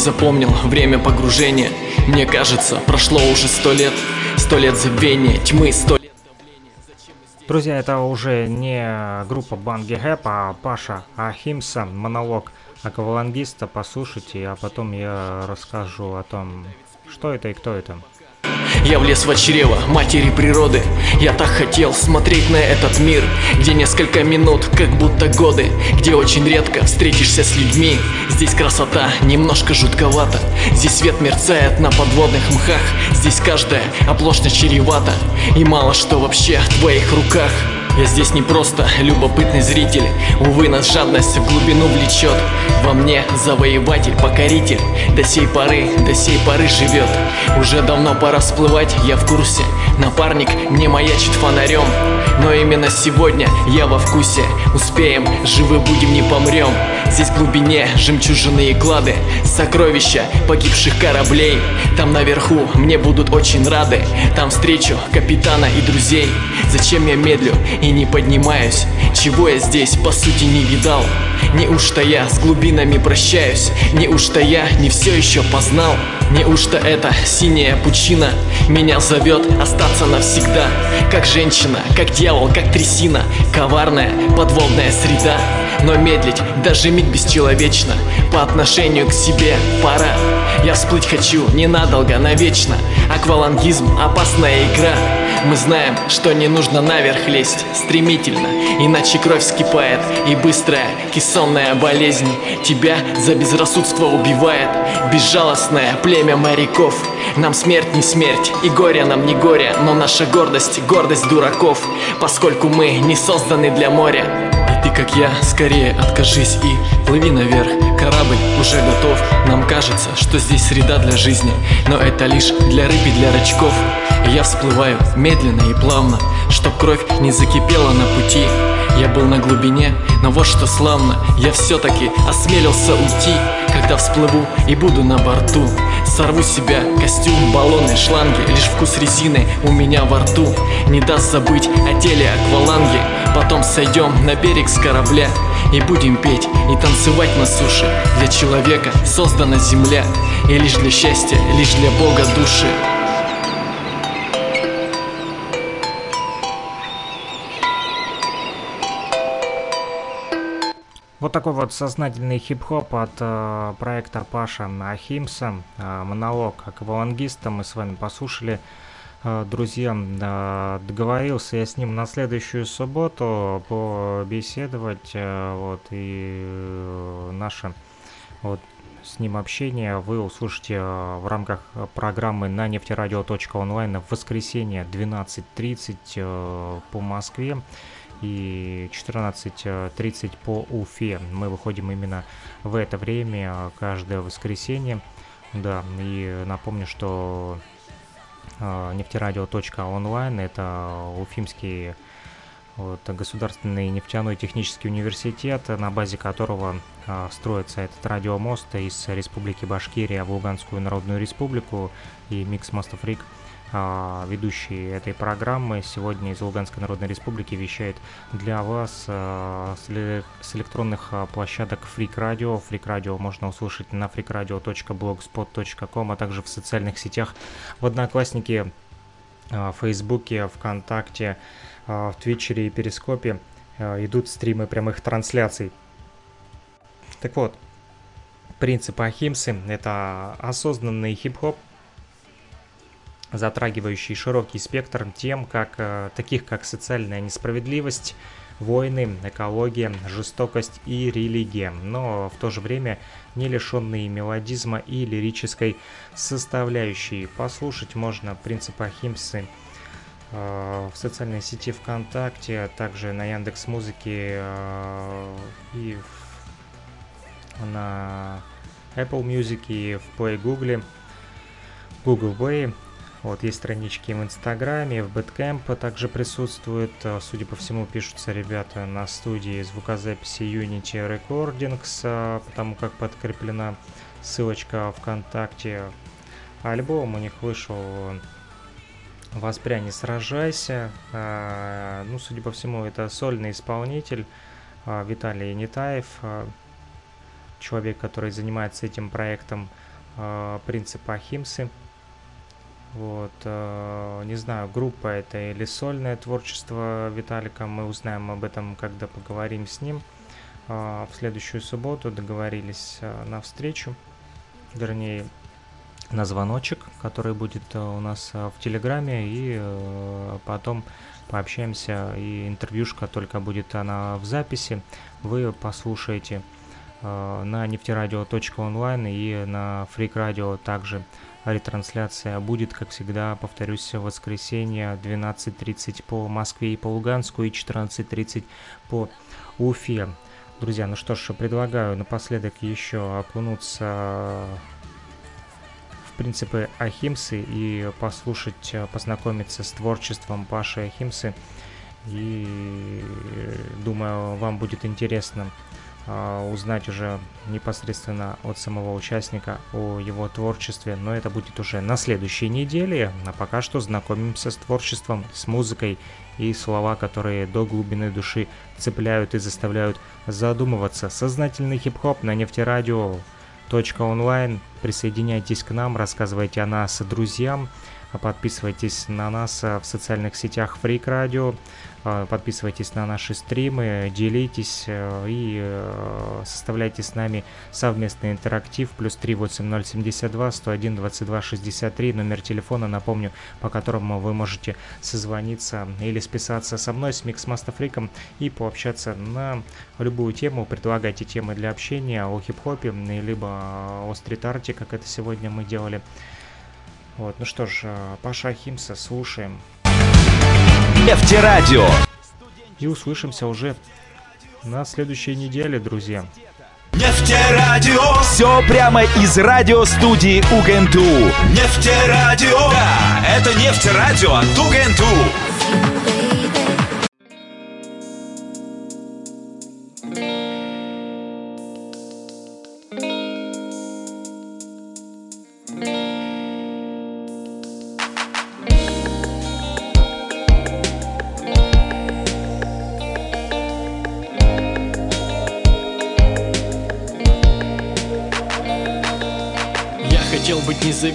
запомнил время погружения Мне кажется, прошло уже сто лет Сто лет забвения, тьмы, сто лет Друзья, это уже не группа Банги Хэп, а Паша Ахимса, монолог аквалангиста. Послушайте, а потом я расскажу о том, что это и кто это. Я влез в чрево матери природы. Я так хотел смотреть на этот мир Где несколько минут, как будто годы Где очень редко встретишься с людьми. Здесь красота немножко жутковата. Здесь свет мерцает на подводных мхах. Здесь каждая оплошность чревата. И мало что вообще в твоих руках я здесь не просто любопытный зритель. Увы, нас жадность в глубину влечет. Во мне завоеватель, покоритель. До сей поры, до сей поры живет. Уже давно пора всплывать, я в курсе. Напарник мне маячит фонарем. Но именно сегодня я во вкусе. Успеем, живы будем, не помрем Здесь в глубине жемчужины и клады Сокровища погибших кораблей. Там наверху мне будут очень рады Там встречу капитана и друзей. Зачем я медлю и не поднимаюсь? Чего я здесь по сути не видал? Неужто я с глубинами прощаюсь? Неужто я не все еще познал? Неужто эта синяя пучина Меня зовет остаться навсегда? Как женщина, как дьявол, как трясина Коварная подводная среда. Но медлить даже миг бесчеловечно. По отношению к себе пора. Я всплыть хочу ненадолго, навечно. Аквалангизм опасная игра. Мы знаем, что не нужно наверх лезть стремительно Иначе кровь вскипает и быстрая кессонная болезнь Тебя за безрассудство убивает. Безжалостное племя моряков. Нам смерть не смерть и горе нам не горе Но наша гордость – гордость дураков. Поскольку мы не созданы для моря как я, скорее откажись и плыви наверх. Корабль уже готов. Нам кажется, что здесь среда для жизни Но это лишь для рыб и для рачков. И я всплываю медленно и плавно Чтоб кровь не закипела на пути. Я был на глубине, но вот что славно. Я все-таки осмелился уйти. Когда всплыву и буду на борту Сорву себя. Костюм, баллоны, шланги. Лишь вкус резины у меня во рту. Не даст забыть о теле акваланги. Потом сойдем на берег с корабля И будем петь и танцевать на суше. Для человека создана земля. И лишь для счастья, лишь для Бога души Вот такой вот сознательный хип-хоп от э, проекта Паша Ахимса. Э, монолог аквалангиста мы с вами послушали. Э, друзья, э, договорился я с ним на следующую субботу побеседовать. Э, вот, и э, наше вот, с ним общение вы услышите э, в рамках программы на нефтерадио.онлайн в воскресенье 12.30 э, по Москве и 14.30 по Уфе. Мы выходим именно в это время, каждое воскресенье. Да, и напомню, что э, нефтерадио.онлайн это уфимский вот, государственный нефтяной технический университет, на базе которого э, строится этот радиомост из Республики Башкирия в Луганскую Народную Республику и Микс Мостов Рик – а, ведущий этой программы сегодня из Луганской Народной Республики вещает для вас а, с электронных а, площадок Freak Radio. Freak Radio можно услышать на freakradio.blogspot.com, а также в социальных сетях в Однокласснике, в Фейсбуке, ВКонтакте, в Твитчере и Перископе идут стримы прямых трансляций. Так вот, принцип Ахимсы – это осознанный хип-хоп, затрагивающий широкий спектр тем, как, э, таких как социальная несправедливость, войны, экология, жестокость и религия, но в то же время не лишенные мелодизма и лирической составляющей. Послушать можно принципы Ахимсы э, в социальной сети ВКонтакте, а также на Яндекс Музыке э, и на Apple Music и в Play Google, Google Play вот, есть странички в Инстаграме, в Бэткэмп также присутствует. Э, судя по всему, пишутся ребята на студии звукозаписи Unity Recordings, э, потому как подкреплена ссылочка ВКонтакте. Альбом у них вышел «Воспря, не сражайся». Э, ну, судя по всему, это сольный исполнитель Виталий Нетаев. человек, который занимается этим проектом принципа Ахимсы. Вот, не знаю, группа это или сольное творчество Виталика, мы узнаем об этом, когда поговорим с ним. в следующую субботу договорились на встречу, вернее, на звоночек, который будет у нас в Телеграме, и потом пообщаемся, и интервьюшка только будет она в записи, вы послушаете э, на нефтерадио.онлайн и на Freak Radio также ретрансляция будет, как всегда, повторюсь, в воскресенье 12.30 по Москве и по Луганску и 14.30 по Уфе. Друзья, ну что ж, предлагаю напоследок еще окунуться принципы Ахимсы и послушать, познакомиться с творчеством Паши Ахимсы. И думаю, вам будет интересно узнать уже непосредственно от самого участника о его творчестве, но это будет уже на следующей неделе, а пока что знакомимся с творчеством, с музыкой и слова, которые до глубины души цепляют и заставляют задумываться. Сознательный хип-хоп на нефтерадио онлайн. Присоединяйтесь к нам, рассказывайте о нас друзьям, подписывайтесь на нас в социальных сетях Freak Radio, а, подписывайтесь на наши стримы, делитесь э, и э, составляйте с нами совместный интерактив. Плюс 38072 101 22 63, номер телефона, напомню, по которому вы можете созвониться или списаться со мной, с Mixmaster Freak ом и пообщаться на любую тему. Предлагайте темы для общения о хип-хопе, либо о стрит-арте, как это сегодня мы делали. Вот, ну что ж, э, Паша Химса, слушаем. Нефтерадио. И услышимся уже на следующей неделе, друзья. Нефтерадио. Все прямо из радиостудии УГНТУ. Нефтерадио. Да, это нефтерадио от УГНТУ.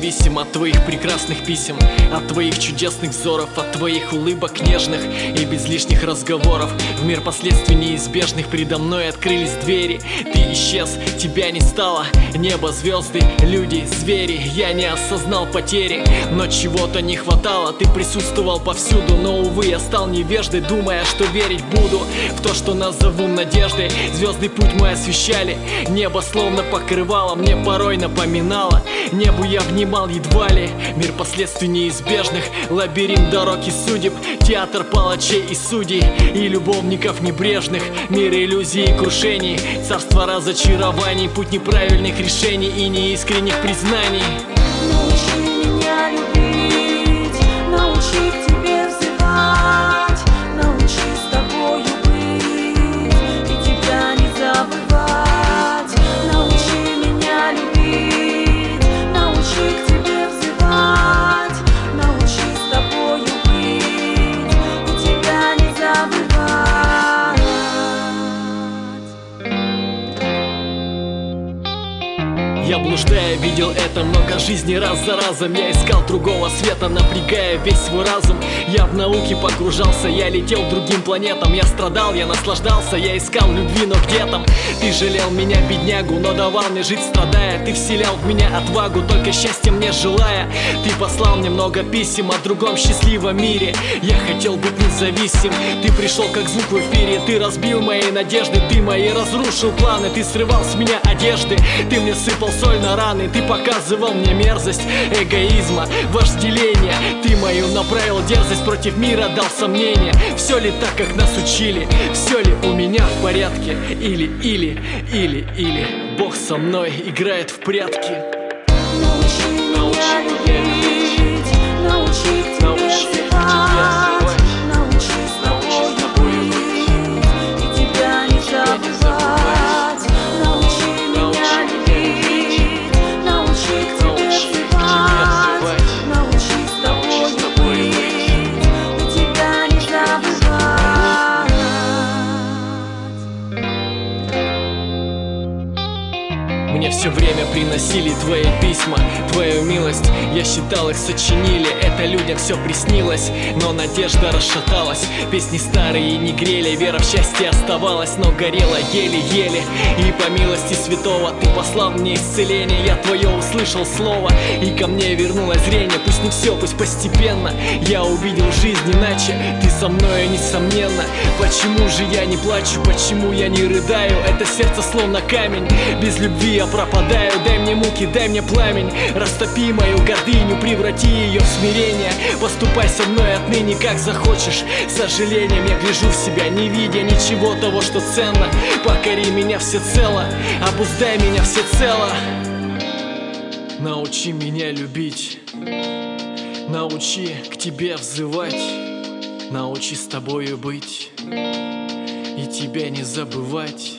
BBC независим от твоих прекрасных писем От твоих чудесных взоров, от твоих улыбок нежных И без лишних разговоров. В мир последствий неизбежных Передо мной открылись двери Ты исчез, тебя не стало Небо, звезды, люди, звери. Я не осознал потери Но чего-то не хватало. Ты присутствовал повсюду Но, увы, я стал невеждой Думая, что верить буду В то, что назову надеждой. Звезды путь мой освещали Небо словно покрывало Мне порой напоминало. Небу я внимал едва ли Мир последствий неизбежных. Лабиринт дорог и судеб. Театр палачей и судей. И любовников небрежных. Мир иллюзий и крушений. Царство разочарований. Путь неправильных решений И неискренних признаний. Научи Я блуждая видел это много жизней раз за разом Я искал другого света, напрягая весь свой разум. Я в науке погружался, я летел другим планетам. Я страдал, я наслаждался, я искал любви, но где там? Ты жалел меня, беднягу, но давал мне жить страдая. Ты вселял в меня отвагу, только счастья мне желая. Ты послал мне много писем о другом счастливом мире. Я хотел быть независим, ты пришел как звук в эфире Ты разбил мои надежды, ты мои разрушил планы. Ты срывал с меня одежды, ты мне сыпал соль на раны Ты показывал мне мерзость эгоизма, вожделения Ты мою направил дерзость против мира, дал сомнения Все ли так, как нас учили? Все ли у меня в порядке? Или, или, или, или Бог со мной играет в прятки Научи меня любить Научи все время приносили твои письма Твою милость, я считал их сочинили Это людям все приснилось, но надежда расшаталась Песни старые не грели, вера в счастье оставалась Но горела еле-еле. И по милости святого ты послал мне исцеление Я твое услышал слово, и ко мне вернулось зрение Пусть не все, пусть постепенно. Я увидел жизнь иначе, ты со мной несомненно. Почему же я не плачу, почему я не рыдаю? Это сердце словно камень, без любви я пропадаю Дай мне муки, дай мне пламень. Растопи мою гордыню, преврати ее в смирение. Поступай со мной отныне как захочешь. С сожалением я гляжу в себя, не видя ничего того, что ценно. Покори меня всецело, обуздай меня всецело. Научи меня любить. Научи к тебе взывать. Научи с тобою быть. И тебя не забывать.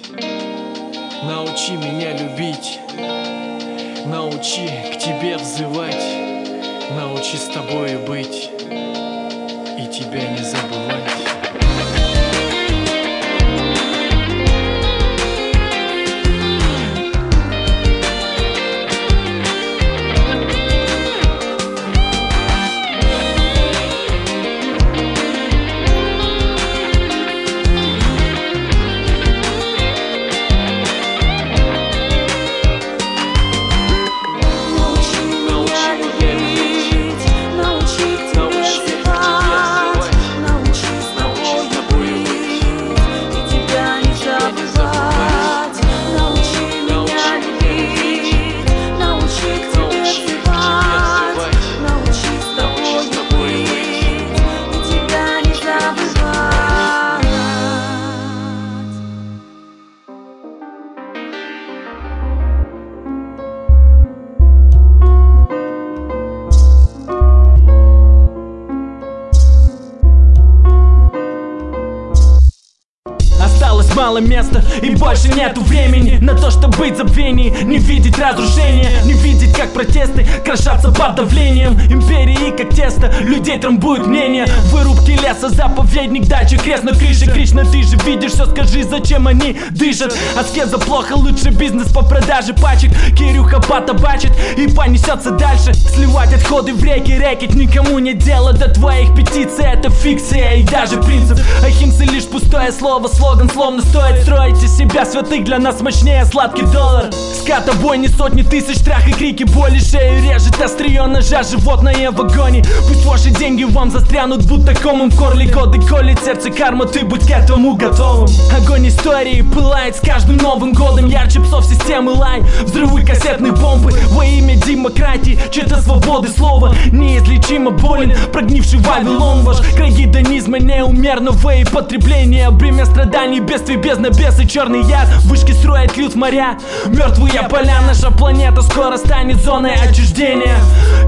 Научи меня любить Научи к тебе взывать Научи с тобою быть. И тебя не забывать людей трамбуют мнение Вырубки леса, заповедник, дача, крест на крыше Кришна, ты же видишь все, скажи, зачем они дышат? Аскеза плохо, лучше бизнес по продаже пачек. Кирюха потабачит и понесется дальше. Сливать отходы в реки, рэкет Никому не дело до твоих петиций. Это фикция и даже принцип. Ахимсы лишь пустое слово, слоган словно стоит. Строить из себя святых Для нас мощнее сладкий доллар. Ската бойни, сотни тысяч страх и крики боли Шею режет острие ножа, животное в агонии Пусть ваши деньги вам застрянут, будто комом в горле Годы колет сердце карма, ты будь к этому готовым. Огонь истории пылает с каждым новым годом. Ярче псов системы лай, взрывы кассетной бомбы. Во имя демократии, чьей-то свободы слова Неизлечимо болен, прогнивший Вавилон Ваш край гедонизма неумерного и потребления Бремя страданий, бедствий, бездна, бесы, черный яд. Вышки строят льют в моря, мертвые поля. Наша планета скоро станет зоной отчуждения.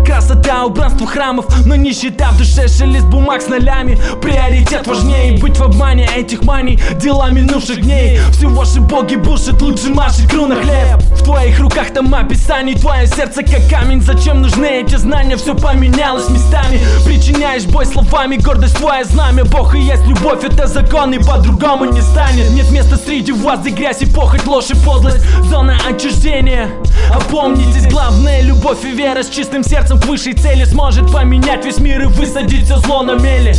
Красота, убранство храмов, но нищета в душе Шелест бумаг с нолями, приоритет важнее Быть в обмане этих маний, дела минувших дней. Все ваши боги бушат, лучше машет кру на хлеб. В твоих руках там описаний, твое сердце как камень. Зачем нужны эти знания, все поменялось местами. Причиняешь бой словами, гордость твое знамя. Бог и есть любовь, это закон и по-другому не станет. Нет места среди вас и грязь и похоть, ложь и подлость. Зона отчуждения. Опомнитесь, главное любовь и вера. С чистым сердцем к высшей цели Сможет поменять весь мир и высадить все зло на мели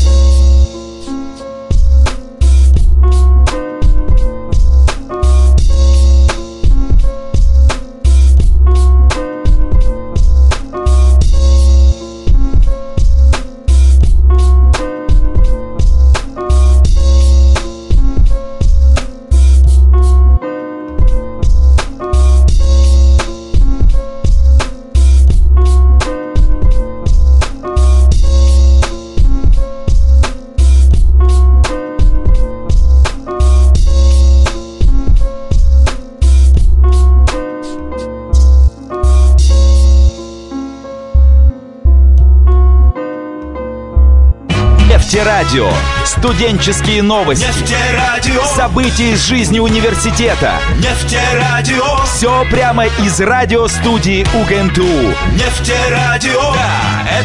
Нефтерадио. Студенческие новости. Нефтерадио. События из жизни университета. Нефтерадио. Все прямо из радиостудии УГНТУ. Нефтерадио. Да,